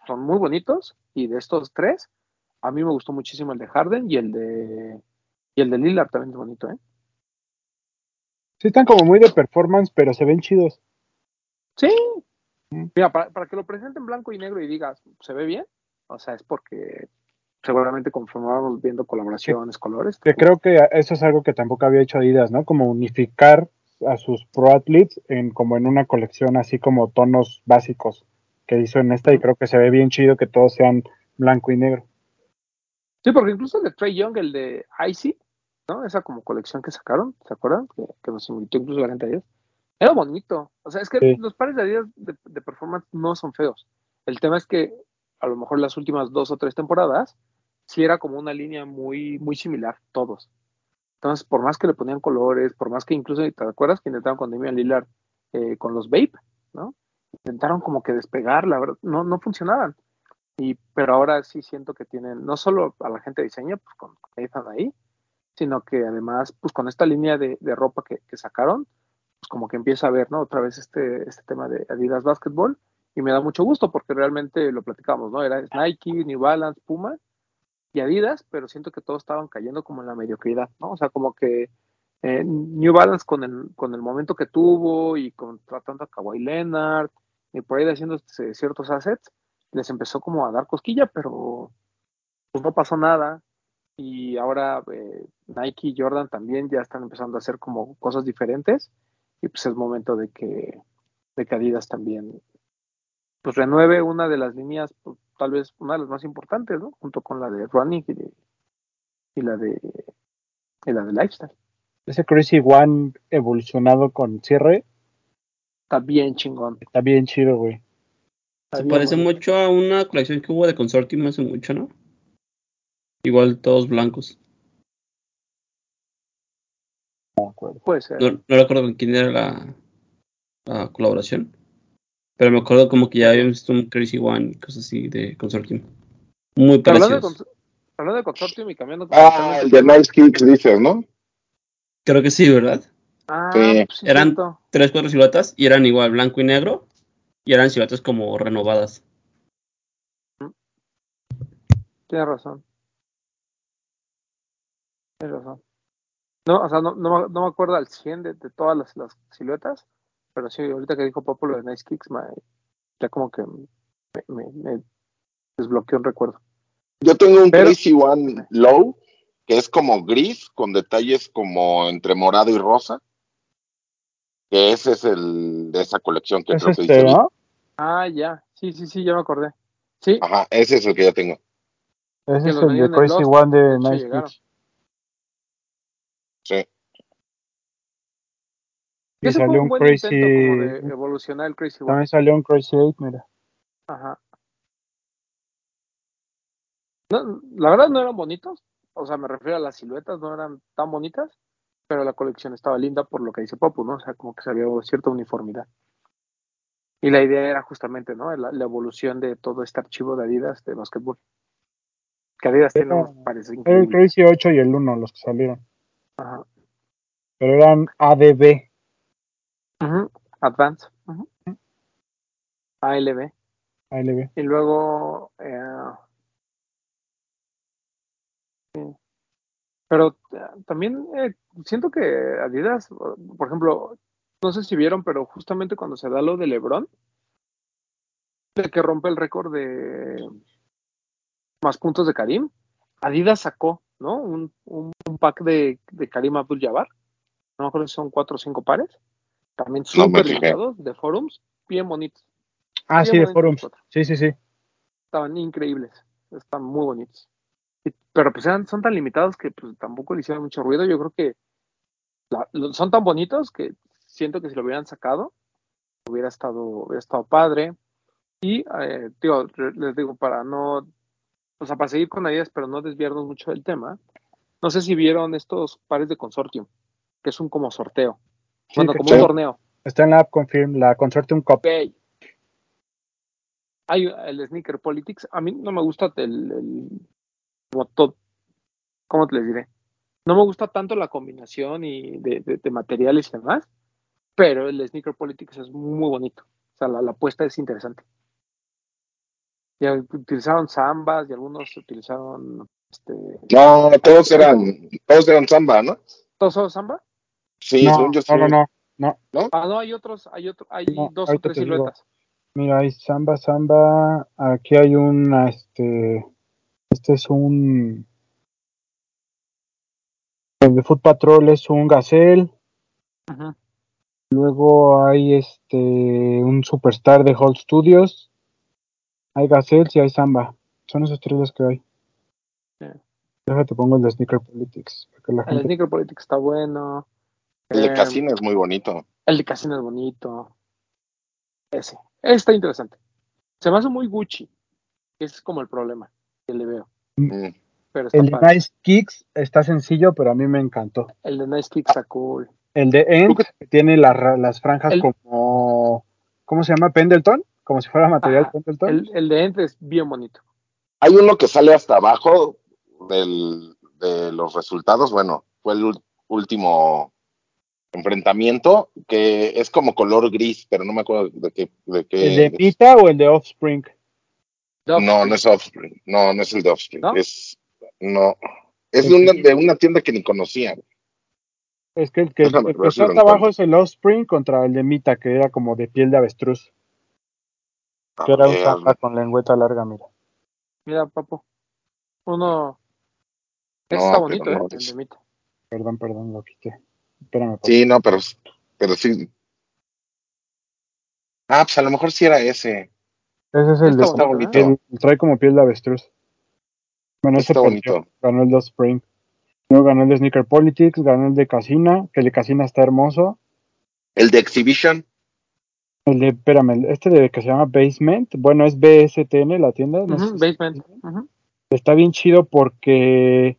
son muy bonitos y de estos tres, a mí me gustó muchísimo el de Harden y el de y el de Lillard también es bonito, ¿eh? Sí, están como muy de performance, pero se ven chidos. Sí. Mira, para, para que lo presenten blanco y negro y digas, ¿se ve bien? O sea, es porque seguramente conforme vamos viendo colaboraciones, colores. Que creo que eso es algo que tampoco había hecho Adidas, ¿no? Como unificar a sus pro athletes en como en una colección así como tonos básicos que hizo en esta y creo que se ve bien chido que todos sean blanco y negro. Sí, porque incluso el de Trey Young, el de Icy, ¿no? Esa como colección que sacaron, ¿se acuerdan? Que, nos invitó incluso la gente a ellos. Era bonito. O sea, es que los pares de Adidas de, de performance no son feos. El tema es que a lo mejor las últimas dos o tres temporadas sí era como una línea muy, muy similar, todos. Entonces, por más que le ponían colores, por más que incluso, ¿te acuerdas que intentaron con Damian Lillard eh, con los Vape, ¿no? Intentaron como que despegar, la verdad, no, no funcionaban. Y, pero ahora sí siento que tienen, no solo a la gente de diseño, pues con, están ahí, sino que además, pues con esta línea de, ropa que, que, sacaron, pues como que empieza a ver, ¿no? Otra vez este, este tema de Adidas Basketball, y me da mucho gusto porque realmente lo platicamos, ¿no? Era Nike, New Balance, Puma, y Adidas, pero siento que todos estaban cayendo como en la mediocridad, ¿no? O sea, como que eh, New Balance con el, con el momento que tuvo y contratando a Kawhi Leonard y por ahí haciendo ciertos assets, les empezó como a dar cosquilla, pero pues no pasó nada. Y ahora eh, Nike y Jordan también ya están empezando a hacer como cosas diferentes y pues es momento de que, de que Adidas también pues renueve una de las líneas pues, tal vez una de las más importantes, ¿no? Junto con la de running y, la de y la de lifestyle. Ese Crazy One evolucionado con cierre. Está bien chingón. Está bien chido, güey. Se parece mucho a una colección que hubo de Consortium hace mucho, ¿no? Igual todos blancos. No Puede ser. No, recuerdo con quién era la, la colaboración. Pero me acuerdo como que ya habíamos visto un Crazy One, cosas así de Consortium. Muy parecidos. Hablando de, Consortium y cambiando. Ah, el de Nice Kicks dices, ¿no? Creo que sí, ¿verdad? Ah, sí. Pues eran tres, cuatro siluetas y eran igual blanco y negro y eran siluetas como renovadas. Tienes razón. Tienes razón. No, o sea, no, no, no me acuerdo al 100 de, de todas las, las siluetas, pero sí, ahorita que dijo Papo lo de Nice Kicks, ya como que me, desbloqueó un recuerdo. Yo tengo un Crazy One Low, que es como gris, con detalles como entre morado y rosa. Que ese es el de esa colección que creo que este, dice. Ah, ya. Sí, sí, sí, ya me acordé. Sí. Ajá, ese es el que yo tengo. Ese es el de Crazy One de Nice Kicks. Y salió un, buen Crazy. Como de evolucionar el Crazy. También salió un Crazy 8, mira. Ajá. No, la verdad no eran bonitos. O sea, me refiero a las siluetas, no eran tan bonitas. Pero la colección estaba linda por lo que dice Popu, ¿no? O sea, como que salió cierta uniformidad. Y la idea era justamente, ¿no? La, evolución de todo este archivo de Adidas de básquetbol. Que Adidas tiene, parece El Crazy 8 y el 1, los que salieron. Ajá. Pero eran ADB. Advance. ALB. ALB. Y luego. Eh, Pero eh, también eh, siento que Adidas, por ejemplo, no sé si vieron, pero justamente cuando se da lo de LeBron, de que rompe el récord de más puntos de Karim, Adidas sacó, ¿no? Un, un, pack de, de Karim Abdul-Jabbar. No me acuerdo si son cuatro o cinco pares también súper limitados de forums, bien bonitos. Ah, sí, de forums. Sí, sí, sí. Estaban increíbles. Están muy bonitos. Y- Pero pues eran- son tan limitados que pues tampoco le hicieron mucho ruido. Yo creo que la- son tan bonitos que siento que si lo hubieran sacado hubiera estado, hubiera estado padre. Y eh, digo, les digo, para no, o sea, para seguir con ideas, pero no desviarnos mucho del tema, no sé si vieron estos pares de consortium, que es un como sorteo. Bueno, como un torneo. Está en la app Confirm, la Consortium Cup. Ok. Hay el Sneaker Politics. A mí no me gusta el, el como todo, ¿cómo te les diré? No me gusta tanto la combinación y de, de- de materiales y demás, pero el Sneaker Politics es muy bonito. O sea, la, la apuesta es interesante. Ya utilizaron zambas y algunos utilizaron este No, todos eran, todos eran samba, ¿no? ¿todos son zamba? Sí, no, según yo sí. no, no, no, no. Ah, no, hay otros, hay otro, hay No, dos o tres siluetas. Mira, hay samba, samba. Aquí hay una, este, este es un, el de Foot Patrol es un Gazelle. Luego hay este, un Superstar de Hall Studios. Hay Gazelles y hay samba. Son esos tres los que hay. Sí. Déjate pongo el de Sneaker Politics. la El gente- Sneaker Politics está bueno. El de Eh, Casino es muy bonito. El de Casino es bonito. Ese. Está interesante. Se me hace muy Gucci. Ese es como el problema que le veo. Mm. Pero está El de. Nice Kicks está sencillo, pero a mí me encantó. El de Nice Kick está cool. El de End ¿Tú que tiene las ra- las franjas El- como. ¿Cómo se llama? Pendleton. Como si fuera material Ajá. Pendleton. El, el de Ent es bien bonito. Hay uno que sale hasta abajo del, de los resultados. Bueno, fue el último enfrentamiento que es como color gris, pero no me acuerdo de qué. De qué ¿El de Mita o el de Offspring? no, no es Offspring. No, no es el de Offspring. ¿No? Es, no, es de una, de una tienda que ni conocía. Es que el que, Déjame el que si está abajo es el Offspring contra el de Mita, que era como de piel de avestruz. A Que era un samba con lengüeta larga, mira. Mira, papo. Uno. No, está bonito, no, ¿eh? El de Mita. Perdón, perdón, lo quité. Espérame. Sí, no, pero, pero sí. Ah, pues a lo mejor sí era ese. Ese es el de Está bonito, trae como piel de avestruz. Bueno, ese Está perdió, bonito. ganó el de Offspring. Luego ganó el de Sneaker Politics, ganó el de Casina, que el de Casina está hermoso. El de Exhibition. El de, espérame, este de que se llama Basement, bueno, es BSTN la tienda. no. Está bien chido porque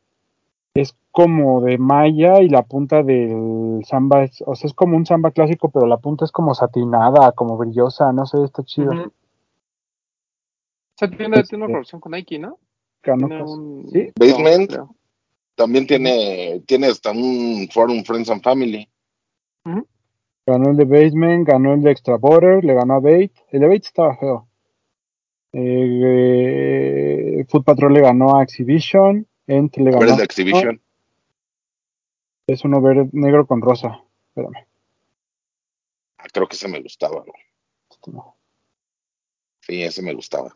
como de malla y la punta del samba es, o sea, es como un samba clásico, pero la punta es como satinada, como brillosa, no sé, está chido. O sea, tiene, Este- tiene una colaboración con Nike, ¿no? Ganó Tiene un. ¿Sí? Basement. También tiene, tiene hasta un forum Friends and Family. Ganó el de Basement, ganó el de Extra Border, le ganó a Bait. El de Bait estaba feo. Eh, eh, Foot Patrol le ganó a Exhibition. Ent le ganó de Exhibition. Es uno verde, negro con rosa. Espérame. Ah, creo que ese me gustaba. ¿no? este no. Sí, ese me gustaba.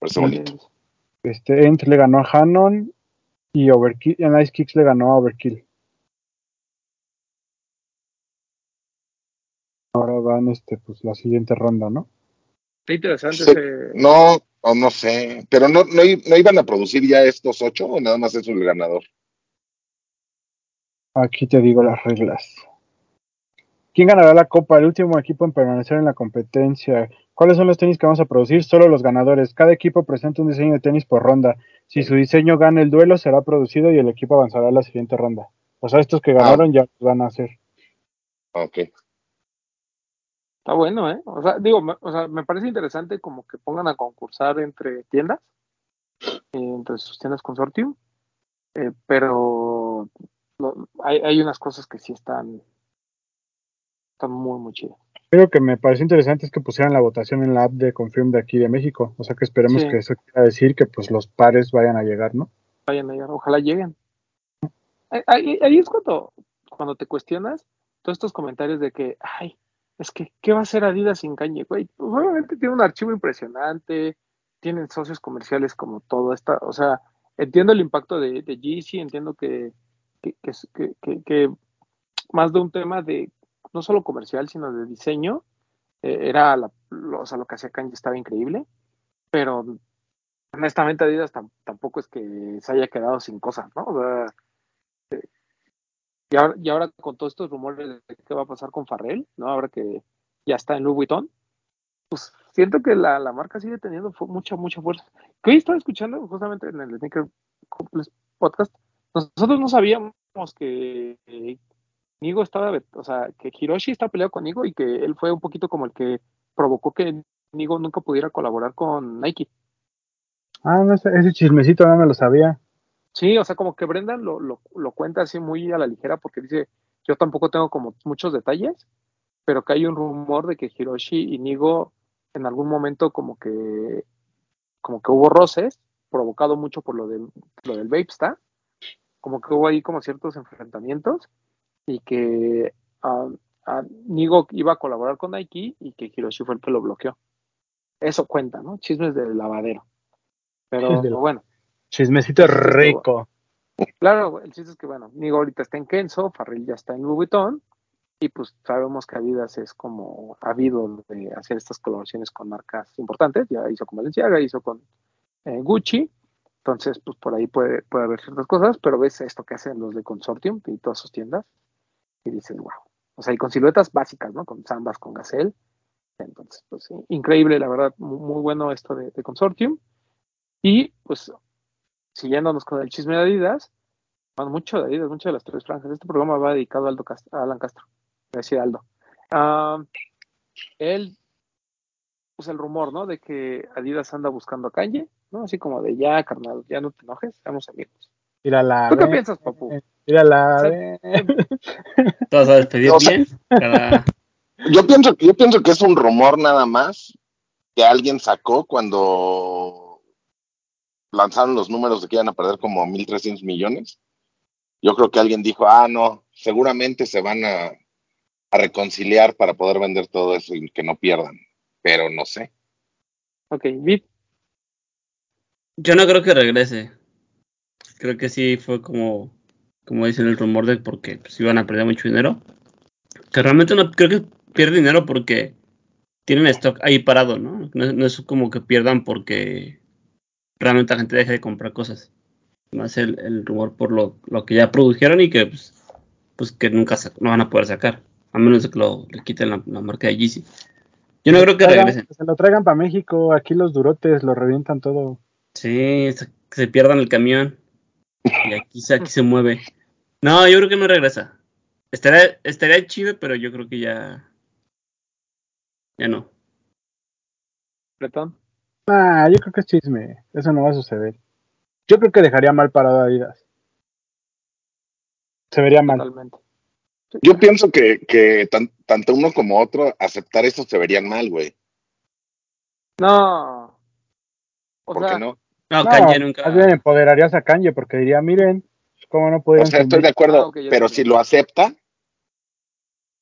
Parece Sí. bonito. Este Ent le ganó a Hanon y Overkill, en Ice Kicks le ganó a Overkill. Ahora van este, pues la siguiente ronda, ¿no? Está interesante Sí. ese. No, o no sé. Pero no, no, no iban a producir ya estos ocho o nada más es el ganador. Aquí te digo las reglas. ¿Quién ganará la copa? El último equipo en permanecer en la competencia. ¿Cuáles son los tenis que vamos a producir? Solo los ganadores. Cada equipo presenta un diseño de tenis por ronda. Si su diseño gana el duelo, será producido y el equipo avanzará a la siguiente ronda. O sea, estos que ganaron ya los van a hacer. Ok. Está bueno, ¿eh? O sea, digo, me, o sea, me parece interesante como que pongan a concursar entre tiendas, entre sus tiendas consortium, eh, pero no, hay, hay unas cosas que sí están, están muy, muy chidas. Pero que me pareció interesante es que pusieran la votación en la app de Confirm de aquí de México. O sea que esperemos Sí. que eso quiera decir que pues los pares vayan a llegar, ¿no? Vayan allá, ojalá lleguen. Ahí, es cuando, cuando te cuestionas todos estos comentarios de que, ay, es que, ¿qué va a hacer Adidas sin Kanye? Güey, obviamente tiene un archivo impresionante, tienen socios comerciales como todo esta, o sea, entiendo el impacto de, de Yeezy, entiendo que, que, que, que- que- más de un tema de, no solo comercial, sino de diseño, eh, era, la, lo, o sea, lo que hacía Kanye estaba increíble, pero honestamente Adidas tam- tampoco es que se haya quedado sin cosas, ¿no? O sea, eh, y, ahora, y ahora con todos estos rumores de qué va a pasar con Farrell, ¿no? Ahora que ya está en Louis Vuitton, pues siento que la, la marca sigue teniendo mucha, mucha fuerza. Que hoy estaba escuchando justamente en el Sneaker Podcast, nosotros no sabíamos que eh, Nigo estaba, o sea, que Hiroshi está peleado con Nigo y que él fue un poquito como el que provocó que Nigo nunca pudiera colaborar con Nike. Ah, no sé, ese chismecito no me lo sabía. Sí, o sea, como que Brendan lo, lo, lo cuenta así muy a la ligera porque dice, yo tampoco tengo como muchos detalles, pero que hay un rumor de que Hiroshi y Nigo en algún momento como que como que hubo roces, provocado mucho por lo del, lo del Vapestar, como que hubo ahí como ciertos enfrentamientos y que ah, Nigo iba a colaborar con Nike y que Hiroshi fue el que lo bloqueó. Eso cuenta, ¿no? Chismes del lavadero. Pero Del- bueno, Chismecito rico. Claro, el chiste es que, bueno, Nigo ahorita está en Kenzo, Farrell ya está en Louis Vuitton, y pues sabemos que Adidas es como habido de hacer estas colaboraciones con marcas importantes, ya hizo con Balenciaga, hizo con eh, Gucci, entonces pues por ahí puede, puede haber ciertas cosas, pero ves esto que hacen los de Consortium y todas sus tiendas, y dices, wow, o sea, y con siluetas básicas, ¿no? Con Zambas, con Gazelle, entonces, pues increíble, la verdad, muy, bueno esto de, Consortium, y pues siguiéndonos con el chisme de Adidas, bueno, mucho de Adidas, mucho de las tres franjas. Este programa va dedicado a, Aldo Cast- a Alan Castro, decir Aldo. Ah, él, pues el rumor, ¿no? De que Adidas anda buscando a Kanye, ¿no? Así como de ya, carnal, ya no te enojes, seamos amigos. Mírala, ¿Tú qué piensas, papu? Mírala, O sea, ven. ¿Te vas a despedir bien? Cada... Yo pienso, yo pienso que es un rumor nada más que alguien sacó cuando lanzaron los números de que iban a perder como 1.300 millones. Yo creo que alguien dijo, ah, no, seguramente se van a, a reconciliar para poder vender todo eso y que no pierdan. Pero no sé. Ok, Vic, Yo no creo que regrese. Creo que sí fue como, como dicen el rumor de porque pues, iban a perder mucho dinero. Que realmente no creo que pierde dinero porque tienen stock ahí parado, ¿no? No, no es como que pierdan porque realmente la gente deja de comprar cosas. Más el, el rumor por lo, lo que ya produjeron y que pues, pues que nunca no van a poder sacar. A menos de que lo, le quiten la, la marca de Yeezy. Yo no creo que regresen. que se lo traigan para México. Aquí los durotes lo revientan todo. Sí, se, que se pierdan el camión. Y aquí se, aquí se mueve. No, yo creo que no regresa. Estaría, estaría chido, pero yo creo que ya. Ya no. Bretón, Ah, yo creo que es chisme. Eso no va a suceder. Yo creo que dejaría mal parado a Adidas. Se vería mal. totalmente. Yo pienso que, que tan- tanto uno como otro aceptar esto se verían mal, güey. No. O ¿Por sea, qué no? No, No, Kanye nunca. más bien empoderarías a Kanye porque diría, miren, cómo no O pudieron sea, estoy de acuerdo, Ah, pero si lo acepta,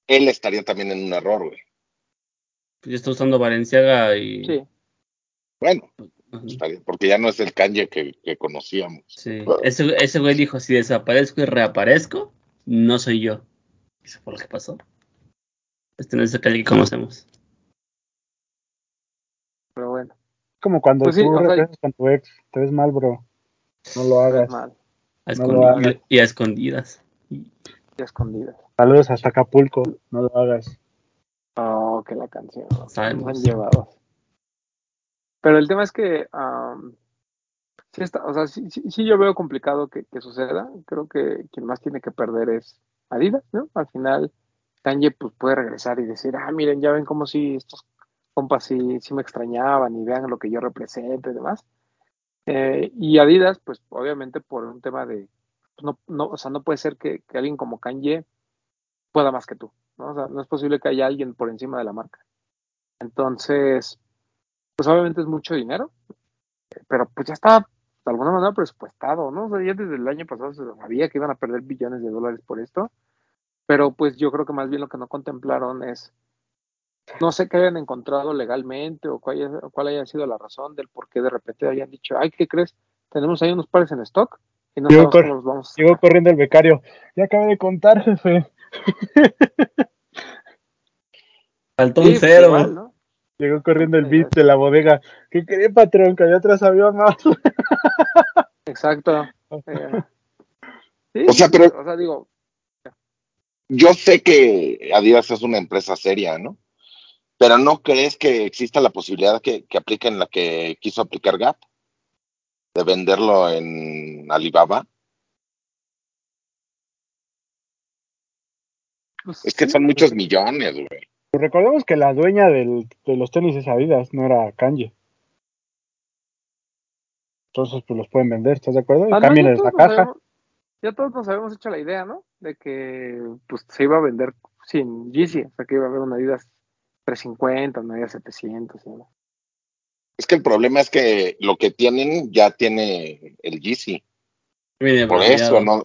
él estaría también en un error, güey. Ya está usando Valenciaga y. sí. Bueno, estaría- porque ya no es el Kanye que, que conocíamos. Sí. Ese, ese güey dijo: si desaparezco y reaparezco, no soy yo. Eso fue lo que pasó. Este no es el Kanye que conocemos. Pero bueno, Como cuando Pues sí, tú o sea- regresas con tu ex, te ves mal, bro. No lo hagas. mal, A No lo escondi- hagas. y a escondidas. Saludos hasta Acapulco, no lo hagas. Oh, que la canción. Nos han llevado. Pero el tema es que sí está, o sea, sí, sí, sí yo veo complicado que, que suceda. Creo que quien más tiene que perder es Adidas, ¿no? Al final, Kanye pues puede regresar y decir, ah, miren, ya ven como si estos compas sí, sí me extrañaban y vean lo que yo represento y demás. Eh, y Adidas, pues obviamente por un tema de, no, no, o sea, no puede ser que, que alguien como Kanye pueda más que tú, ¿no? O sea, no es posible que haya alguien por encima de la marca. Entonces, pues obviamente es mucho dinero, pero pues ya está de alguna manera presupuestado, ¿no? O sea, ya desde el año pasado se sabía que iban a perder billones de dólares por esto, pero pues yo creo que más bien lo que no contemplaron es, no sé qué hayan encontrado legalmente o cuál haya, cuál haya sido la razón del por qué de repente hayan dicho, ay, ¿qué crees? Tenemos ahí unos pares en stock y no cor- los vamos a Llegó sacar". corriendo el becario. Ya acabé de contar, jefe. Faltó Sí, un pues cero. igual, ¿no? Llegó corriendo el beat de la bodega. ¿Qué quería, patrón? Que allá atrás había más. Exacto. Eh, sí, O sea, pero- o sea, digo, Yo sé que Adidas es una empresa seria, ¿no? Pero ¿no crees que exista la posibilidad que, que apliquen la que quiso aplicar Gap? De venderlo en Alibaba. pues, Es que sí, son muchos millones, güey. Pues recordemos que la dueña del- de los tenis es Adidas, no era Kanye. Entonces, pues los pueden vender, ¿estás de acuerdo? Y Además, cambien ya la caja. habíamos, ya todos nos habíamos hecho la idea, ¿no? De que pues se iba a vender sin Yeezy, o sea que iba a haber una Adidas 350, una Adidas 700. ¿no? Es que el problema es que lo que tienen ya tiene el Yeezy. Viene Por eso no,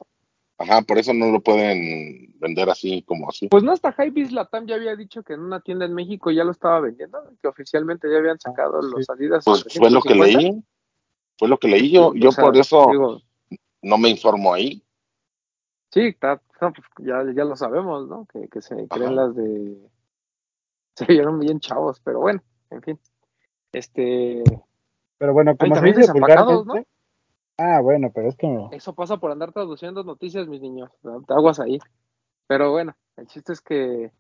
ajá, por eso no lo pueden vender así como así. Pues no hasta Hypebeast Latam ya había dicho que en una tienda en México ya lo estaba vendiendo, que oficialmente ya habían sacado sí. los Adidas. Pues fue lo que 350. leí. Fue lo que leí yo. O Yo sea, por eso digo, no me informo ahí. sí, está- pues, ya, ya lo sabemos, ¿no? Que, que se Ajá. creen las de... Se vieron bien chavos, pero bueno, en fin. Este, Pero bueno, como se vulgarmente. Ah, bueno, pero es que no. Eso pasa por andar traduciendo noticias, mis niños. Te aguas ahí. Pero bueno, el chiste es que.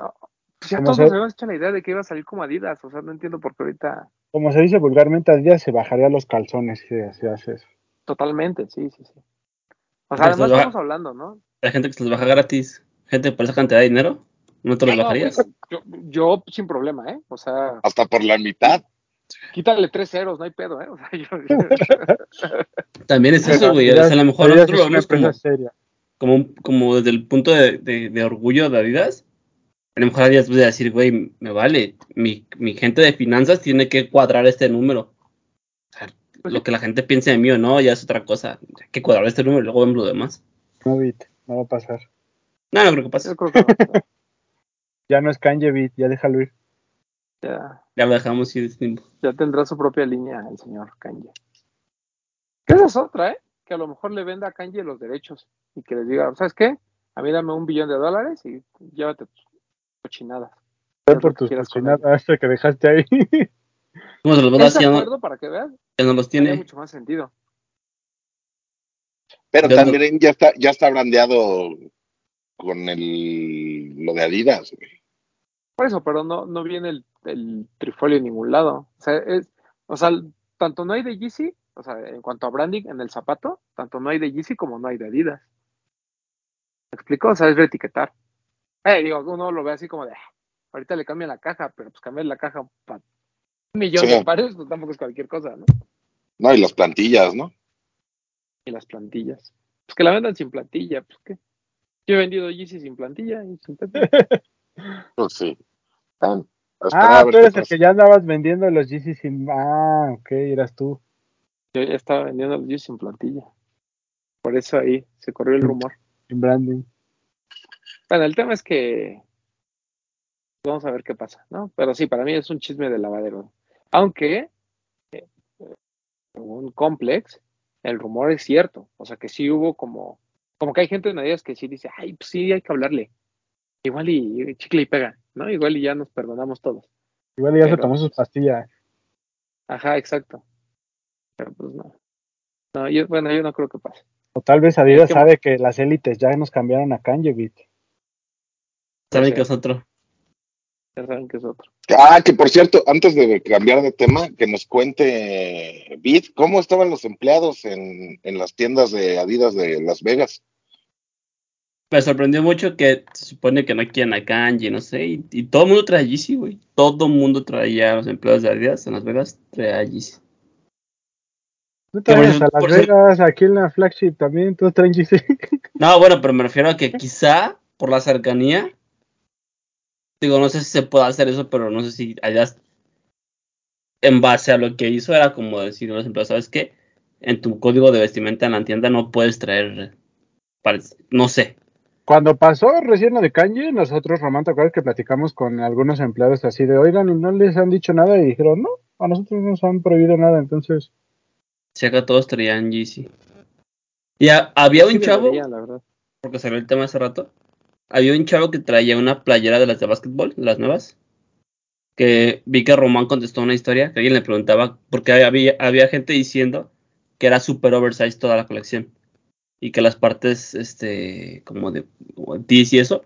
no, pues ya todos se- nos habíamos hecho la idea de que iba a salir como Adidas. O sea, no entiendo por qué ahorita. Como se dice vulgarmente, Adidas se bajaría los calzones si si hace eso. Totalmente, sí, sí, sí. O sea, además estamos hablando, ¿no? Hay gente que se los baja gratis. Gente por esa cantidad de dinero. ¿No te No, bajarías? yo, yo sin problema, ¿eh? O sea, Hasta por la mitad. quítale tres ceros, no hay pedo, ¿eh? O sea, yo. También es eso, güey. O sea, a lo mejor nosotros lo vemos como, como, un- como desde el punto de, de- de orgullo de Adidas. A lo mejor Adidas puede decir, güey, me vale. Mi, mi gente de finanzas tiene que cuadrar este número. O sea, Pues lo que la gente piense de mí o no, ya es otra cosa. Hay que cuadrar este número y luego vemos lo demás. No, no va a pasar. No, no creo que pase. yo creo que no. Ya no es Kanye Bit, ya déjalo ir. Ya, Ya lo dejamos ir. tiempo. ya tendrá su propia línea el señor Kanye. Que esa es otra, ¿eh? Que a lo mejor le venda a Kanye los derechos y que les diga, ¿sabes qué? A mí dame un billón de dólares y llévate tus cochinadas. Ven por que tus cochinadas que dejaste ahí. ¿Cómo se los acuerdo, para que veas, ya no los tiene tiene? mucho más sentido. Pero Yo no- también ya está, ya está brandeado con el lo de Adidas, güey. Por eso, pero no, no viene el, el trifolio en ningún lado. O sea, es, o sea, tanto no hay de Yeezy, o sea, en cuanto a branding en el zapato, tanto no hay de Yeezy como no hay de Adidas. ¿Me explico? O sea, es reetiquetar. Eh, digo, uno lo ve así como de, "Ah, ahorita le cambian la caja, pero pues cambiar la caja para un millón Sí. de pares, pues tampoco es cualquier cosa, ¿no? No, y las plantillas, ¿no? Y las plantillas. Pues que la vendan sin plantilla, pues qué. Yo he vendido Yeezy sin plantilla y sin plantilla. Pues sí. Tan, Ah, tú eres el que ya andabas vendiendo los Yeezy sin. Ah, ok, eras tú. Yo ya estaba vendiendo los Yeezy sin plantilla. Por eso ahí se corrió el rumor. Sin branding. Bueno, el tema es que vamos a ver qué pasa, ¿no? Pero sí, para mí es un chisme de lavadero. Aunque, eh, según Complex, el rumor es cierto. O sea, que sí hubo como, como que hay gente en Adidas que sí dice, ay, pues sí, hay que hablarle. Igual y, y chicle y pega, ¿no? Igual y ya nos perdonamos todos. Igual ya se tomó sus pastillas. Ajá, exacto. Pero pues no. No, yo, bueno, yo no creo que pase. O tal vez Adidas que- sabe que las élites ya nos cambiaron a Kanye Bit. Saben que es otro. Ya saben que es otro. Ah, que por cierto, antes de cambiar de tema, que nos cuente Bit, ¿cómo estaban los empleados en, en las tiendas de Adidas de Las Vegas? Me sorprendió mucho que se supone que no quieren a Kanji, no sé, y, y todo el mundo trae Yeezy, güey. Todo el mundo traía a los empleados de Adidas en Las Vegas, traía Yeezy. No Que por traes a Las Vegas, aquí en la flagship también, todos traen Yeezy. No, bueno, pero me refiero a que quizá por la cercanía, digo, no sé si se puede hacer eso, pero no sé si Adidas, en base a lo que hizo, era como decir a los empleados, ¿sabes qué? En tu código de vestimenta en la tienda no puedes traer, no sé, Cuando pasó recién lo de Kanye, nosotros, Román, ¿te acuerdas que platicamos con algunos empleados así de, oigan, y no les han dicho nada? Y dijeron, no, a nosotros no nos han prohibido nada, entonces, si acá todos traían Yeezy. Y ha- había Sí un chavo, debería, la verdad. porque salió el tema hace rato, había un chavo que traía una playera de las de básquetbol, las nuevas, que vi que Román contestó una historia que alguien le preguntaba, porque había, había gente diciendo que era super oversized toda la colección y que las partes, este, como de tees y eso,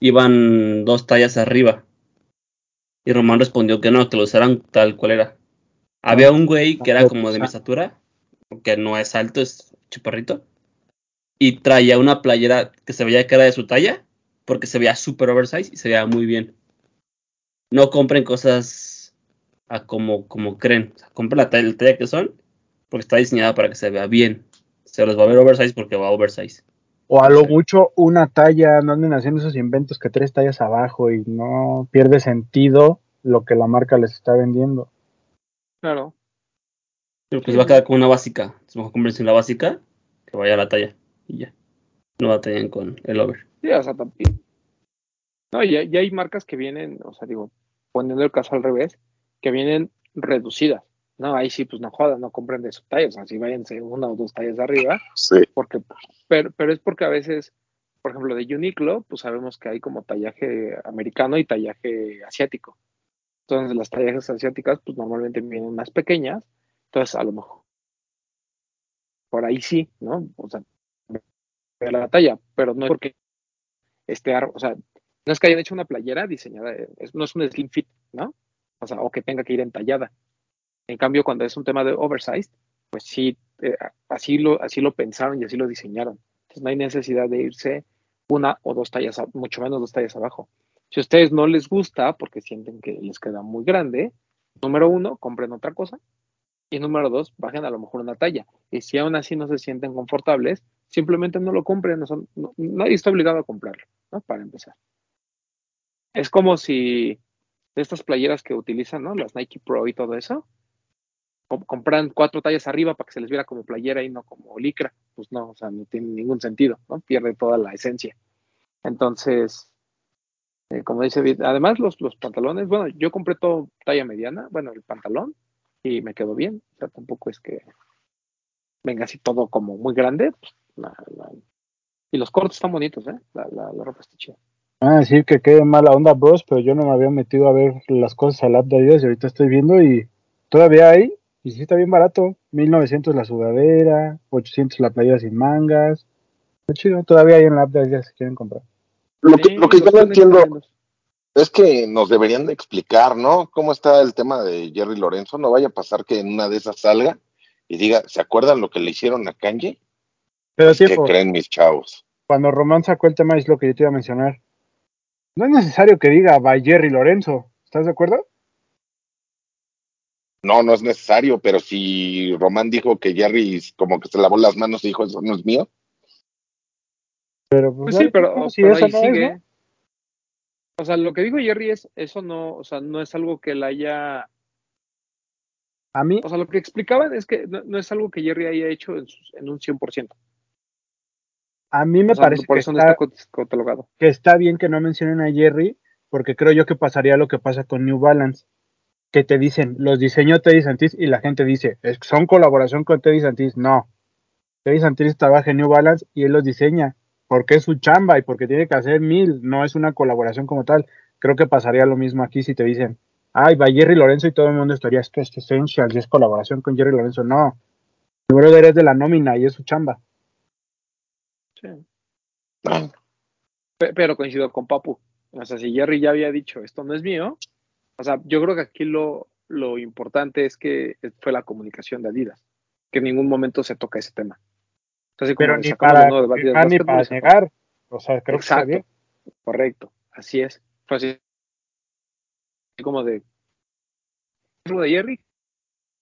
iban dos tallas arriba. Y Román respondió que no, que lo usaran tal cual era. Había un güey que era como de mi estatura, que no es alto, es chuparrito, y traía una playera que se veía que era de su talla, porque se veía super oversized y se veía muy bien. No compren cosas a como, como creen. O sea, compren la la talla que son, porque está diseñada para que se vea bien. Se los va a ver oversize porque va oversize. O a lo mucho una talla, no anden haciendo esos inventos que tres tallas abajo y no pierde sentido lo que la marca les está vendiendo. Claro. Pero pues va a quedar con una básica. Entonces mejor comprense una básica que vaya a la talla y ya. No batallen con el over. Sí, o sea, también. No, ya, ya hay marcas que vienen, o sea, digo, poniendo el caso al revés, que vienen reducidas. No, ahí sí, pues no jodan, no compren de su talla, o sea, si váyanse una o dos tallas arriba, Sí. porque, pero, pero es porque a veces, por ejemplo, de Uniqlo, pues sabemos que hay como tallaje americano y tallaje asiático. Entonces, las tallajes asiáticas, pues normalmente vienen más pequeñas, entonces a lo mejor por ahí sí, ¿no? O sea, la talla, pero no es porque esté, ar- o sea, no es que hayan hecho una playera diseñada, es- no es un slim fit, ¿no? O sea, o que tenga que ir entallada. En cambio, cuando es un tema de oversized, pues sí, eh, así, lo, así lo pensaron y así lo diseñaron. Entonces no hay necesidad de irse una o dos tallas, mucho menos dos tallas abajo. Si a ustedes no les gusta porque sienten que les queda muy grande, número uno, compren otra cosa. Y número dos, bajen a lo mejor una talla. Y si aún así no se sienten confortables, simplemente no lo compren. No son- nadie está obligado a comprarlo, ¿no? Para empezar. Es como si de estas playeras que utilizan, ¿no? Las Nike Pro y todo eso, compran cuatro tallas arriba para que se les viera como playera y no como licra. Pues no, o sea, no tiene ningún sentido, ¿no? Pierde toda la esencia. Entonces, eh, como dice además los, los pantalones, bueno, yo compré todo talla mediana, bueno, el pantalón, y me quedó bien. O sea, tampoco es que venga así todo como muy grande. Pues. Y los cortes están bonitos, ¿eh? La, la, ropa está chida. Ah, decir que quede mala onda, bros, pero yo no me había metido a ver las cosas al app de Adidas y ahorita estoy viendo y todavía hay, y sí está bien barato, 1900 la sudadera, 800 la playera sin mangas, está chido, todavía hay en la app de Adidas si quieren comprar. Lo que, Sí, lo que yo no entiendo es que nos deberían de explicar, ¿no? ¿Cómo está el tema de Jerry Lorenzo? No vaya a pasar que en una de esas salga y diga, ¿se acuerdan lo que le hicieron a Kanye? Pero Pues, ¿Qué creen mis chavos? cuando Román sacó el tema es lo que yo te iba a mencionar. No es necesario que diga by Jerry Lorenzo, ¿estás de acuerdo? No, no es necesario, pero si Román dijo que Jerry como que se lavó las manos y dijo, eso no es mío, Pero Pues dale, sí, pero, no, si pero esa ahí no es, sigue. ¿no? O sea, lo que dijo Jerry es, eso no, o sea, no es algo que él haya, A mí, o sea, lo que explicaban es que no, no es algo que Jerry haya hecho en, sus- en un 100%. a mí me O sea, parece por que eso no está, catalogado. que está bien que no mencionen a Jerry, porque creo yo que pasaría lo que pasa con New Balance, que te dicen, los diseñó Teddy Santis y la gente dice, "Es que son colaboración con Teddy Santis. No, Teddy Santis trabaja en New Balance y él los diseña, porque es su chamba y porque tiene que hacer mil, no es una colaboración como tal. Creo que pasaría lo mismo aquí si te dicen, ay, va Jerry Lorenzo y todo el mundo estaría, esto es Essential y es colaboración con Jerry Lorenzo. No, el brother es de la nómina y es su chamba. Sí. Pe- Pero coincido con Papu. O sea, si Jerry ya había dicho esto no es mío, o sea, yo creo que aquí lo, lo importante es que fue la comunicación de Adidas, que en ningún momento se toca ese tema. Entonces, como Pero ni para de Adidas ni fue. negar. O sea, creo que está bien. correcto, así es. Fue así como de lo de Jerry,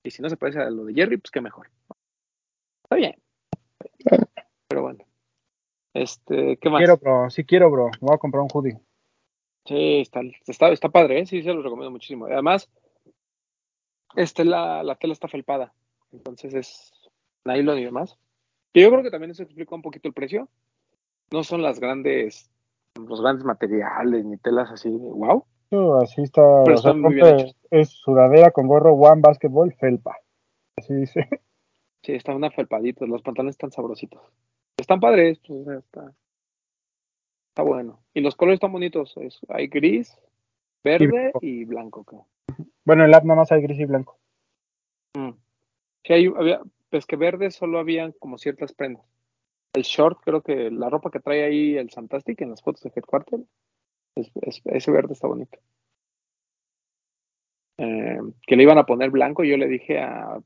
y si no se parece a lo de Jerry, pues qué mejor. Está bien. Pero bueno. Este, ¿qué más? Quiero, bro, sí quiero, bro. Voy a comprar un hoodie. Sí, está, está, está padre, ¿eh? sí, se lo recomiendo muchísimo. Además, este, la, la tela está felpada, entonces es nylon y demás. Y yo creo que también eso explica un poquito el precio. No son las grandes, los grandes materiales ni telas así, wow. No, Así está. Pero o sea, están muy bien hechos. es sudadera con gorro One Basketball Felpa. Así dice. Sí, están una felpaditos, los pantalones están sabrositos. Están padres, pues, o sea, está, está bueno. Y los colores están bonitos, es- hay gris, Verde blanco. y blanco. Bueno, el app nada más hay gris y blanco. Mm. Sí, hay, había, pues que verde solo habían como ciertas prendas. El short, creo que la ropa que trae ahí el Fantastic en las fotos de Headquarter, es- es- ese verde está bonito. Eh, que le iban a poner blanco, yo le dije a,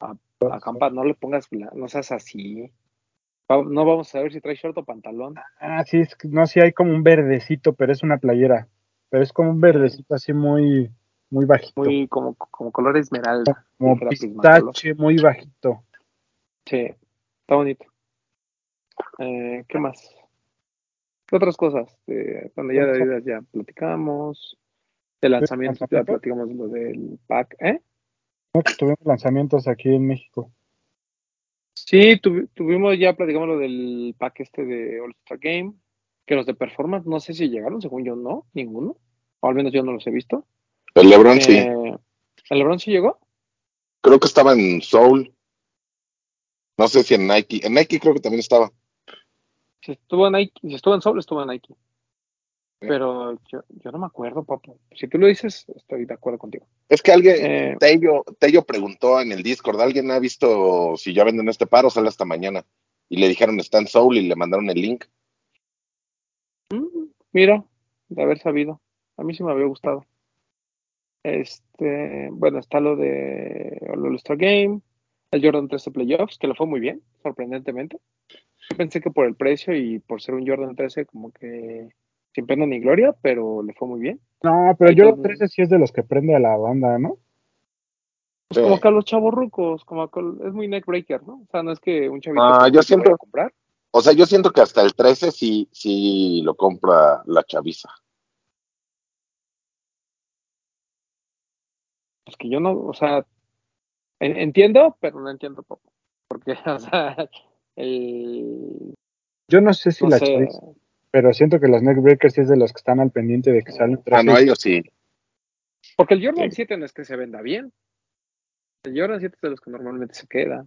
a, a Campa, no le pongas blanco, no seas así. No vamos a ver si trae short o pantalón. Ah, sí, es no, sí hay como un verdecito, pero es una playera. Pero es como un verdecito así muy, muy bajito. Muy como, como color esmeralda. como pistache muy bajito. Sí, está bonito. Eh, ¿Qué más? ¿Qué otras cosas? Eh, bueno, ya de ya platicamos. De lanzamiento ya platicamos lo del pack. ¿Eh? No, que tuvimos lanzamientos aquí en México. Sí, tuvi- tuvimos ya platicamos lo del pack este de All Star Game. Que los de Performance, no sé si llegaron, según yo no, ninguno. O al menos yo no los he visto. El LeBron sí. Eh, ¿El LeBron sí llegó? Creo que estaba en Soul. No sé si en Nike. En Nike creo que también estaba. Si estuvo en Nike, si estuvo en Soul, estuvo en Nike. Sí. Pero yo, yo no me acuerdo, papu. Si tú lo dices, estoy de acuerdo contigo. Es que alguien, Eh, Tello, Tello preguntó en el Discord, ¿alguien ha visto si ya venden este par o sale hasta mañana? Y le dijeron está en Soul y le mandaron el link. Mm, Mira, de haber sabido. A mí sí me había gustado. Este, bueno, está lo de el All-Star Game, el Jordan 13 Playoffs, que lo fue muy bien, sorprendentemente. Yo pensé que por el precio y por ser un Jordan 13 como que sin pena ni gloria, pero le fue muy bien. No, pero yo todo- 13 sí es de los que prende a la banda, ¿no? Pues Sí. como que a los chavos rucos, como que es muy neckbreaker, ¿no? O sea, no es que un chavito Ah, yo siento- a comprar. O sea, yo siento que hasta el 13 sí, sí lo compra la chaviza. Pues que yo no, o sea, en- entiendo, pero no entiendo poco. Porque, o sea, el, Yo no sé si no la sé, chaviza, pero siento que los neckbreakers sí es de los que están al pendiente de que salen Ah, 13. no, ellos sí. porque el Jordan Sí. 7 no es que se venda bien. El Jordan 7 es de los que normalmente se queda.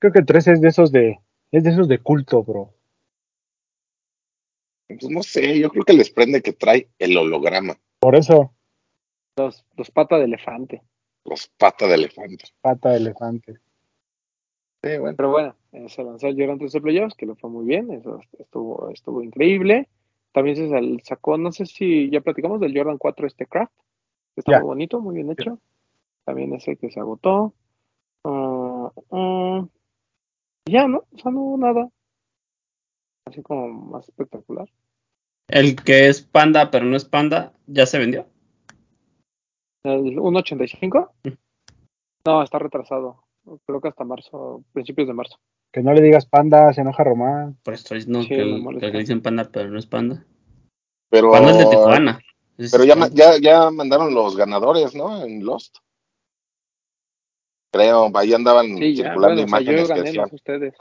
Creo que 13 es de esos de es de esos de culto, bro. Pues no sé, yo creo que les prende que trae el holograma, Por eso, Los, los patas de elefante. los patas de elefante. pata de elefante. Sí, bueno. Pero bueno, se lanzó el Jordan 13 Playoffs, que lo fue muy bien, eso estuvo, estuvo increíble. También se sacó, no sé si ya platicamos del Jordan 4 este craft, que está muy bonito, muy bien hecho. También ese que se agotó. Ah, ah, ya, ¿no? O sea, no hubo nada. Así como más espectacular. El que es panda, pero no es panda, ya se vendió. ¿El 1.85? No, está retrasado. Creo que hasta marzo, principios de marzo. Que no le digas panda, se enoja Román. Por eso diciendo Sí, que, molesta. que le dicen panda, pero no es panda. Pero, Panda es de Tijuana. Pero ya, ya, ya mandaron los ganadores, ¿no? En Lost. Creo, ahí andaban Sí, ya, circulando bueno, o sea, yo imágenes gané, no ustedes.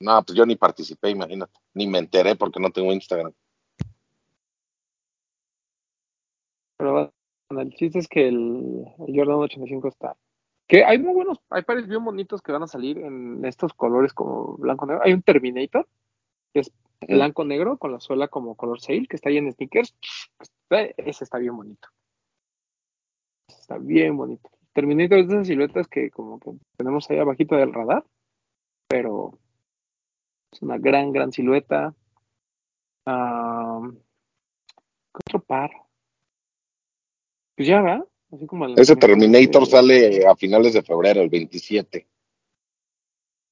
No, pues yo ni participé, imagínate. Ni me enteré porque no tengo Instagram. Pero bueno, el chiste es que el, el Jordan 85 está. Que hay muy buenos, hay pares bien bonitos que van a salir en estos colores como blanco-negro. Hay un Terminator, que es blanco-negro con la suela como color sail, que está ahí en sneakers. Ese está bien bonito. Ese está bien bonito. Terminator es de esas siluetas que como que tenemos ahí abajito del radar, pero es una gran, gran silueta. Ah, ¿Qué otro par? Pues ya, ¿verdad? Así como el Ese Terminator de- sale a finales de febrero, el 27.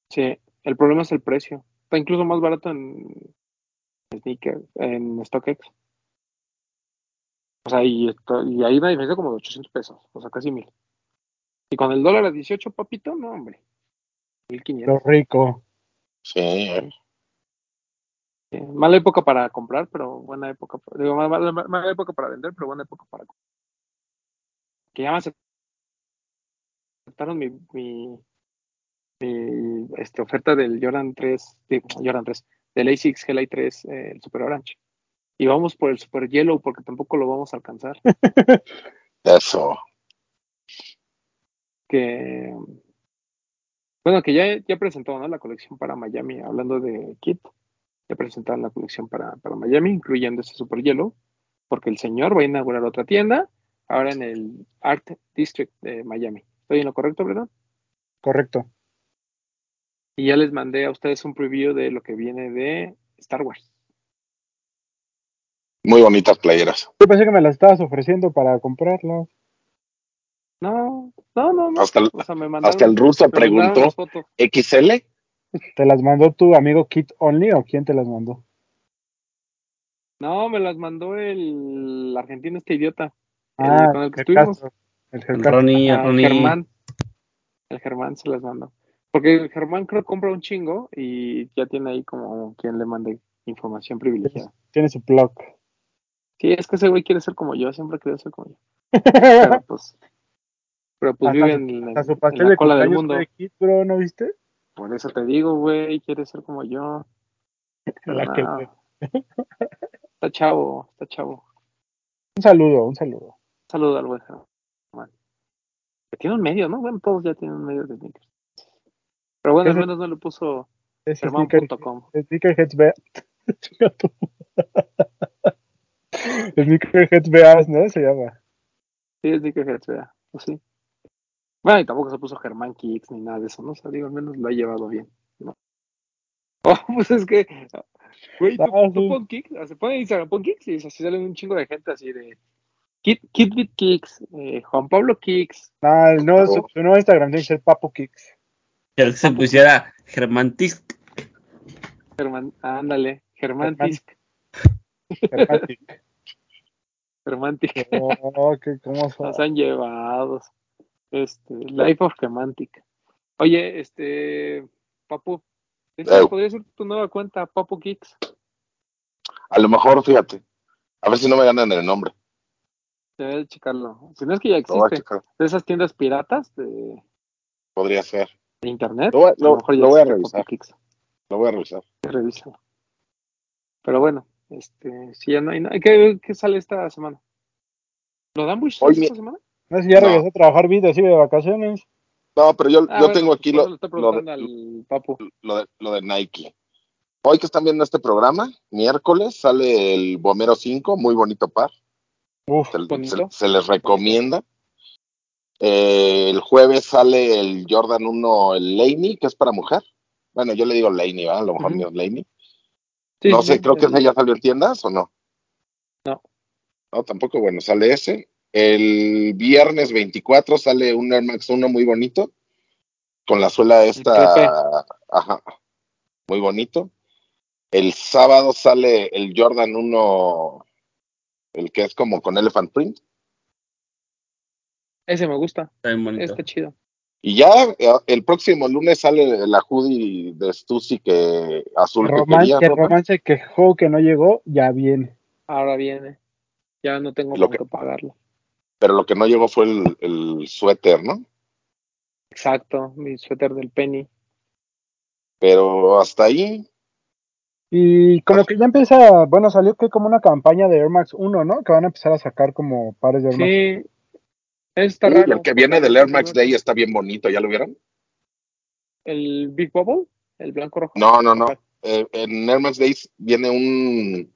Sí, el problema es el precio. Está incluso más barato en sneakers, en StockX. O sea, y, esto- y hay una diferencia como de 800 pesos, o sea, casi mil. Y con el dólar a 18, papito, no, hombre. 1500. Lo rico. Sí. Sí, mala época para comprar, pero buena época. Digo, mala, mala- mala época para vender, pero buena época para comprar. Que ya me aceptaron mi, mi, mi, este, oferta del Jordan 3, de- Jordan 3, del A6 Heli 3, eh, el Super Orange. Y vamos por el Super Yellow porque tampoco lo vamos a alcanzar. eso. que bueno que ya, ya presentó ¿no? la colección para Miami hablando de Kit ya presentaron la colección para, para Miami incluyendo ese super hielo porque el señor va a inaugurar otra tienda ahora en el Art District de Miami. ¿Estoy en lo correcto, verdad? Correcto. Y ya les mandé a ustedes un preview de lo que viene de Star Wars. Muy bonitas playeras. Yo pensé que me las estabas ofreciendo para comprarlas. No, no, no, no. Hasta el, O sea, me mandaron- hasta el ruso preguntó. ¿XL? ¿Te las mandó tu amigo Kit Only o quién te las mandó? No, me las mandó el argentino este idiota. El Ah, con el que el estuvimos. El El. Ronnie, el Ah, Ronnie. Germán. El Germán se las mandó. Porque el Germán creo que compra un chingo y ya tiene ahí como quien le mande información privilegiada. Tiene su blog. Sí, es que ese güey quiere ser como yo, siempre quiere ser como yo. Pero pues, pero pues Hasta vive su- en, Hasta en- su en pastel la de cola del mundo. de bro, ¿no viste? Por eso te digo, güey, quiere ser como yo. La que- no. Está chavo, está chavo. Un saludo, un saludo. Saludo al güey Germán. Que tiene un medio, ¿no? Bueno, todos ya tienen un medio de sneakers. Pero bueno, al menos no le puso germán.com. Sneakerheads Bears. Sneakerheads Bears, ¿no? Se llama. Sí, es Sneakerheads, vea. Pues sí. Bueno, y tampoco se puso Germán Kicks ni nada de eso, ¿no? O sea, digo, al menos lo ha llevado bien, ¿no? Oh, pues es que, güey, tú, Ah, tú sí. pon Kicks, se pone Instagram, pon Kicks y así salen un chingo de gente así de Kit, Kitbit Kicks, eh, Juan Pablo Kicks, No, no, su, su nuevo Instagram tiene que ser Papo Kicks. Que se pusiera Germán Tisk. Germán, ándale, Germán Germán. Tisk, Germantic. Germán Tisk. Oh, que cómo son. Nos han llevado. Este, Life of Gemantic. Oye, este, Papu, ¿esta Ew. podría ser tu nueva cuenta, Papu Kicks? A lo mejor, fíjate. A ver si no me ganan el nombre. Debe checarlo. Si no es que ya existe. De esas tiendas piratas de, Podría ser. de internet. Lo voy a- a lo- lo mejor ya lo voy a revisar. Lo voy a revisar. Revísalo. Pero bueno, este, si ya no hay nada. ¿Qué, qué sale esta semana? ¿Lo dan Bush Hoy esta semana? No sé si ya No. regresó a trabajar vida, sigue de vacaciones. No, pero yo, Ah, yo bueno, tengo aquí lo, lo, preguntando de, al Papu. lo, de, lo de Nike. Hoy que están viendo este programa, miércoles, sale el Bomero 5, muy bonito par. Uf, Se, Bonito. se- se les recomienda. Eh, el jueves sale el Jordan 1, el Laney, que es para mujer. Bueno, yo le digo Laney, ¿verdad? A lo mejor Ujú. no es Laney. Sí, no sé, sí, creo que ese ya salió en tiendas o no. No. No, tampoco, bueno, sale ese. El viernes 24 sale un Air Max 1 muy bonito. Con la suela esta. Ajá. Muy bonito. El sábado sale el Jordan 1, el que es como con Elephant Print. Ese me gusta. Está bien bonito. Está chido. Y ya eh, el próximo lunes sale la hoodie de Stussy que azul que quería. que. Román se quejó que no llegó, ya viene. Ahora viene. Ya no tengo Lo que- qué pagarlo. Pero lo que no llegó fue el, el suéter, ¿no? Exacto, mi suéter del Penny. Pero hasta ahí, Y como que ya empieza, bueno, salió que como una campaña de Air Max 1, ¿no? Que van a empezar a sacar como pares de Air Max. Sí, está Uy, raro. el que viene del Air Max Day está bien bonito, ¿ya lo vieron? El Big Bubble, el blanco rojo. No, no, no. Eh, en Air Max Days viene un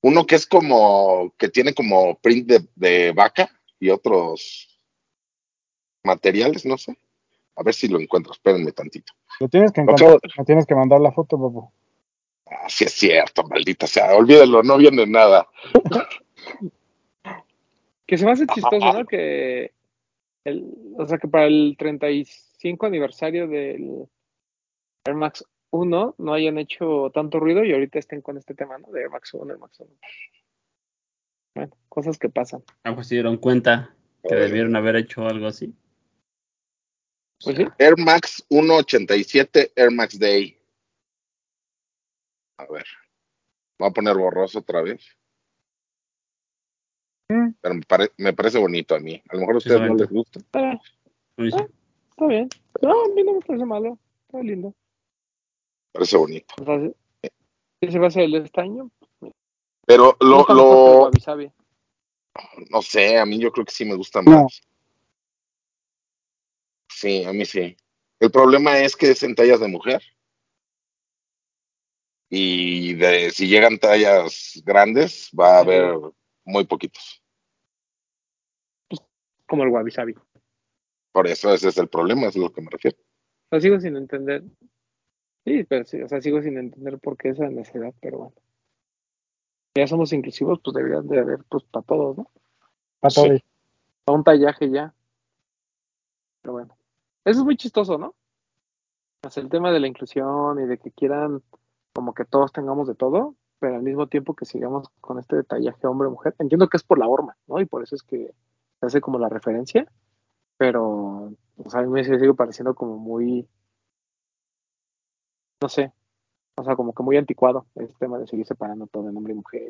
uno que es como que tiene como print de, de vaca y otros materiales, no sé. A ver si lo encuentro, espérenme tantito. Lo tienes que Lo encontrar, me tienes que mandar la foto, papu. Ah, sí es cierto, maldita sea, olvídenlo, no viene nada. Que se me hace chistoso, ¿no? Que el, o sea que para el 35 aniversario del Air Max 1 no hayan hecho tanto ruido y ahorita estén con este tema, ¿no? De Air Max 1, Air Max 1. Bueno, cosas que pasan. Ah, pues se dieron cuenta que debieron haber hecho algo así. Pues sí, Air Max 187 Air Max Day. A ver. Voy a poner borroso otra vez. Mm. Pero me, pare- me parece bonito a mí. A lo mejor a ustedes no les gusta. está bien, Buenísimo. está bien. No, a mí no me parece malo. Está lindo. Parece bonito. O sea, si- si se va a hacer el de este año, Pero lo, Wabi Sabi. no sé, a mí yo creo que sí me gusta No. más. Sí, a mí sí. El problema es que es en tallas de mujer. Y de si llegan tallas grandes, va a haber muy poquitos. Como el Wabi Sabi. Por eso ese es el problema, es a lo que me refiero. O sea, sigo sin entender. Sí, pero sí, o sea, sigo sin entender por qué esa necesidad, pero bueno. Ya somos inclusivos, pues deberían de haber, pues, para todos, ¿no? Para Sí. todos. Para un tallaje ya. Pero bueno. Eso es muy chistoso, ¿no? Sea, el tema de la inclusión y de que quieran como que todos tengamos de todo, pero al mismo tiempo que sigamos con este detallaje hombre-mujer. Entiendo que es por la horma, ¿no? Y por eso es que se hace como la referencia, pero sea, a mí me sigue pareciendo como muy, no sé, o sea, como que muy anticuado este tema de seguir separando todo en hombre y mujer.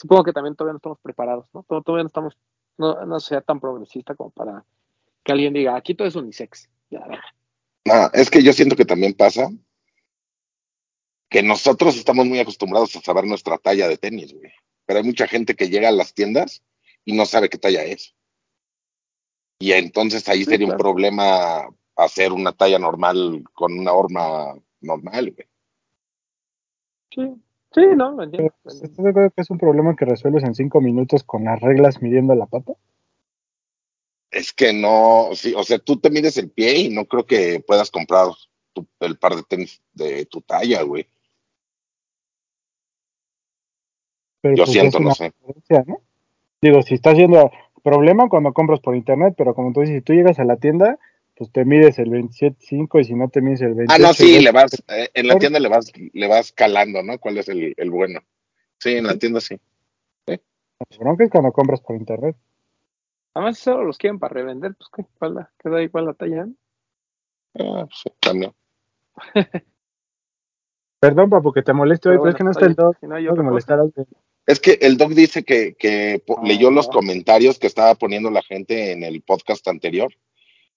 supongo que también todavía no estamos preparados, ¿no? Todavía no estamos, no, sea tan progresista como para que alguien diga, aquí todo es unisex. Ya. No, es que yo siento que también pasa que nosotros estamos muy acostumbrados a saber nuestra talla de tenis, güey. Pero hay mucha gente que llega a las tiendas y no sabe qué talla es. Y entonces ahí Sí, sería un problema hacer una talla normal con una horma normal, güey. Sí, sí, no, lo entiendo. ¿Estás de acuerdo que es un problema que resuelves en cinco minutos con las reglas midiendo la pata? Es que no, sí, o sea, tú te mides el pie y no creo que puedas comprar tu- el par de tenis de tu talla, güey. Pero Yo pues siento, es no sé. Digo, si estás haciendo problema cuando compras por internet, pero como tú dices, si tú llegas a la tienda, pues te mides el 27.5 y si no te mides el 28. Ah, no, sí, le vas, eh, en la tienda le vas, le vas calando, ¿no? ¿Cuál es el, el bueno? Sí, en la tienda sí. La bronca es cuando compras por internet. Además, si solo los quieren para revender, pues qué, ¿cuál la, queda igual la talla. Ah, sí, también. Perdón, papu, que te moleste hoy, Pero pero es que no está el dog. si no te molestarás. Es que el doc dice que, No. leyó los comentarios que estaba poniendo la gente en el podcast anterior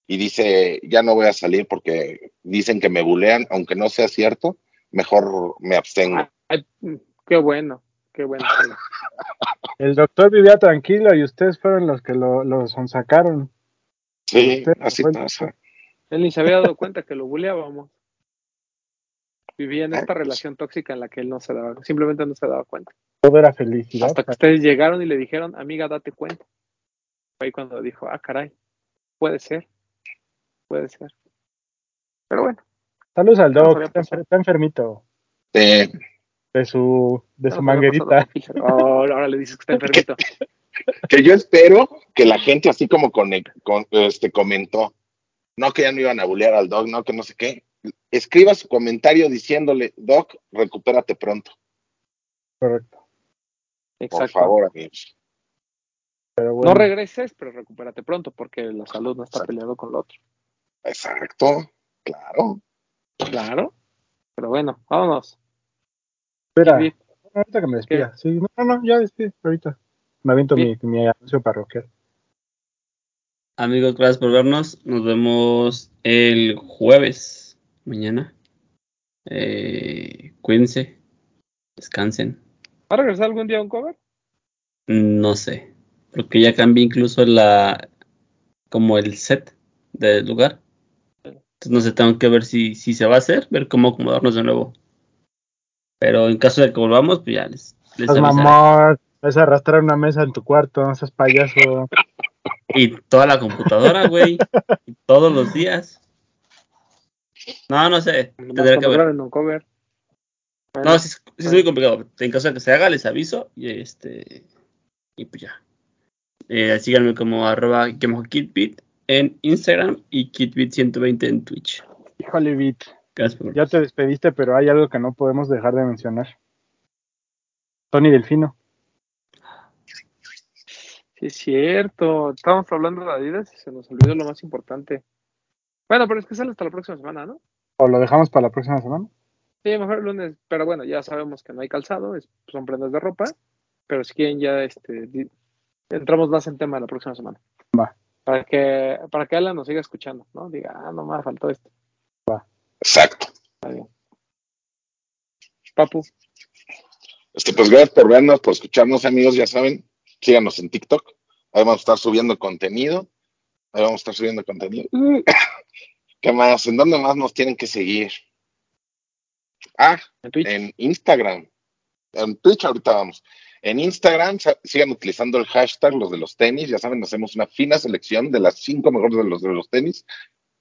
y dice, ya no voy a salir porque dicen que me bulean, aunque no sea cierto, mejor me abstengo. Ay, qué bueno, qué bueno. El doctor vivía tranquilo y ustedes fueron los que lo, lo sonsacaron. Sí, así pasa. Él ni se había dado cuenta que lo buleábamos. Vivía en esta pues. relación tóxica en la que él no se daba, simplemente no se daba cuenta. Todo era felicidad. Hasta que ustedes llegaron y le dijeron, amiga, date cuenta. Fue ahí cuando dijo, ah, caray, puede ser, puede ser. Pero bueno, Saludos al había está, pasado. enfer- está enfermito de su, de su manguerita. Oh, ahora le dices que está enfermito. que yo espero que la gente así como con, con- este comentó, no que ya no iban a bulear al doc, no que no sé qué, escriba su comentario diciéndole, doc, recupérate pronto, Correcto. por favor, amigos. Pero bueno, No regreses, pero recupérate pronto, porque la salud no está Exacto. peleado con lo otro. Exacto, claro. Claro. Pero bueno, vámonos. espera, David, ahorita que me despida. Sí, no, no, no, ya despide, ahorita. Me aviento mi, mi anuncio parroquial. Amigos, gracias por vernos. Nos vemos el jueves, mañana. Eh, cuídense, descansen. ¿Va a regresar algún día a un cover? No sé, porque ya cambié incluso la como el set del lugar. Entonces no sé, tengo que ver si, si se va a hacer, ver cómo acomodarnos de nuevo. Pero en caso de que volvamos, pues ya les, les mamón, vas a arrastrar una mesa en tu cuarto, no seas payaso. Y toda la computadora, güey. todos los días. No, no sé. Tendré que ver. graben un cover. Bueno, No, sí, es- sí es muy complicado. En caso de que se haga, les aviso. Y este. Y pues ya. Eh, síganme como arroba kitbit en Instagram y kitbit120 en Twitch. Híjole, Bit, ya te despediste, pero hay algo que no podemos dejar de mencionar. Tony Delfino. Sí, es cierto. Estábamos hablando de Adidas y se nos olvidó lo más importante. Bueno, pero es que sale hasta la próxima semana, ¿no? ¿O lo dejamos para la próxima semana? Sí, mejor el lunes. Pero bueno, ya sabemos que no hay calzado, es- son prendas de ropa. Pero si quieren ya este, di- entramos más en tema la próxima semana. Va. Para que, para que Alan nos siga escuchando, ¿no? Diga, ah, no me faltó esto. Exacto. Está bien. Papu, Este, pues gracias por vernos, por escucharnos, amigos, ya saben, síganos en TikTok, ahí vamos a estar subiendo contenido, ahí vamos a estar subiendo contenido. ¿Qué más? ¿En dónde más nos tienen que seguir? Ah, En Twitch. en Instagram. En Twitch ahorita vamos. En Instagram sigan utilizando el hashtag los de los tenis. Ya saben, hacemos una fina selección de las cinco mejores de los de los tenis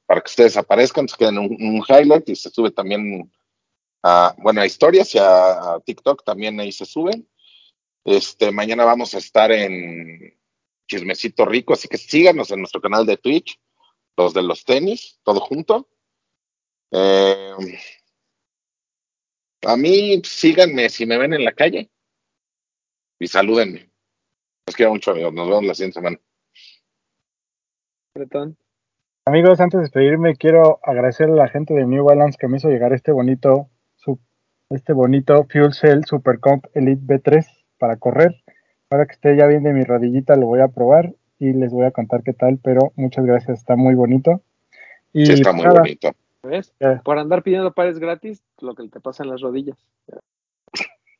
para que ustedes aparezcan, se queden un, un highlight y se sube también a, bueno, a historias y a, a TikTok también ahí se suben. Este, mañana vamos a estar en Chismecito Rico, así que síganos en nuestro canal de Twitch, los de los tenis, todo junto. Eh, a mí, síganme si me ven en la calle y salúdenme. Los quiero mucho, amigos. Nos vemos la siguiente semana. Bretón. Amigos, antes de despedirme, quiero agradecer a la gente de New Balance que me hizo llegar este bonito, su- este bonito Fuel Cell Super Comp Elite B3 para correr. Ahora que esté ya bien de mi rodillita, lo voy a probar y les voy a contar qué tal, pero muchas gracias, está muy bonito. Y Sí, está muy nada, bonito. ¿Ves? Por andar pidiendo pares gratis, lo que te pasa en las rodillas.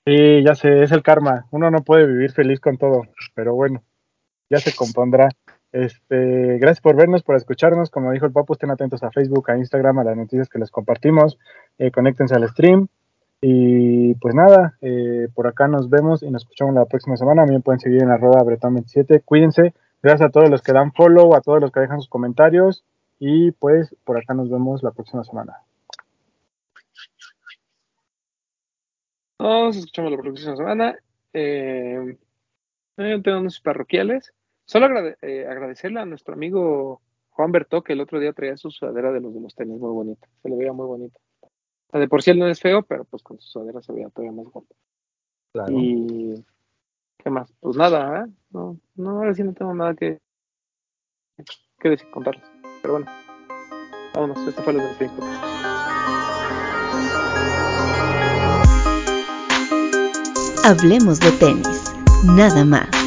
Sí, ya sé, es el karma. Uno no puede vivir feliz con todo, pero bueno, ya se compondrá. Este, gracias por vernos, por escucharnos. Como dijo el Papu, estén atentos a Facebook, a Instagram, a las noticias que les compartimos. Eh, conéctense al stream. Y pues nada, eh, por acá nos vemos y nos escuchamos la próxima semana. Me pueden seguir en arroba bretón27. Cuídense. Gracias a todos los que dan follow, a todos los que dejan sus comentarios. Y pues por acá nos vemos la próxima semana. Nos escuchamos la próxima semana. Eh, eh, tengo unos parroquiales. Solo eh, agradecerle a nuestro amigo Juan Bertó, que el otro día traía su sudadera de los de muy bonita. Se le veía muy bonita. Sea, De por sí él no es feo, pero pues con su sudadera se veía todavía más guapo. Y ¿qué más? Pues nada, ¿eh? No, no, ahora sí no tengo nada que, que decir, contarles. Pero bueno, vámonos, este fue lo del. Hablemos de tenis, nada más.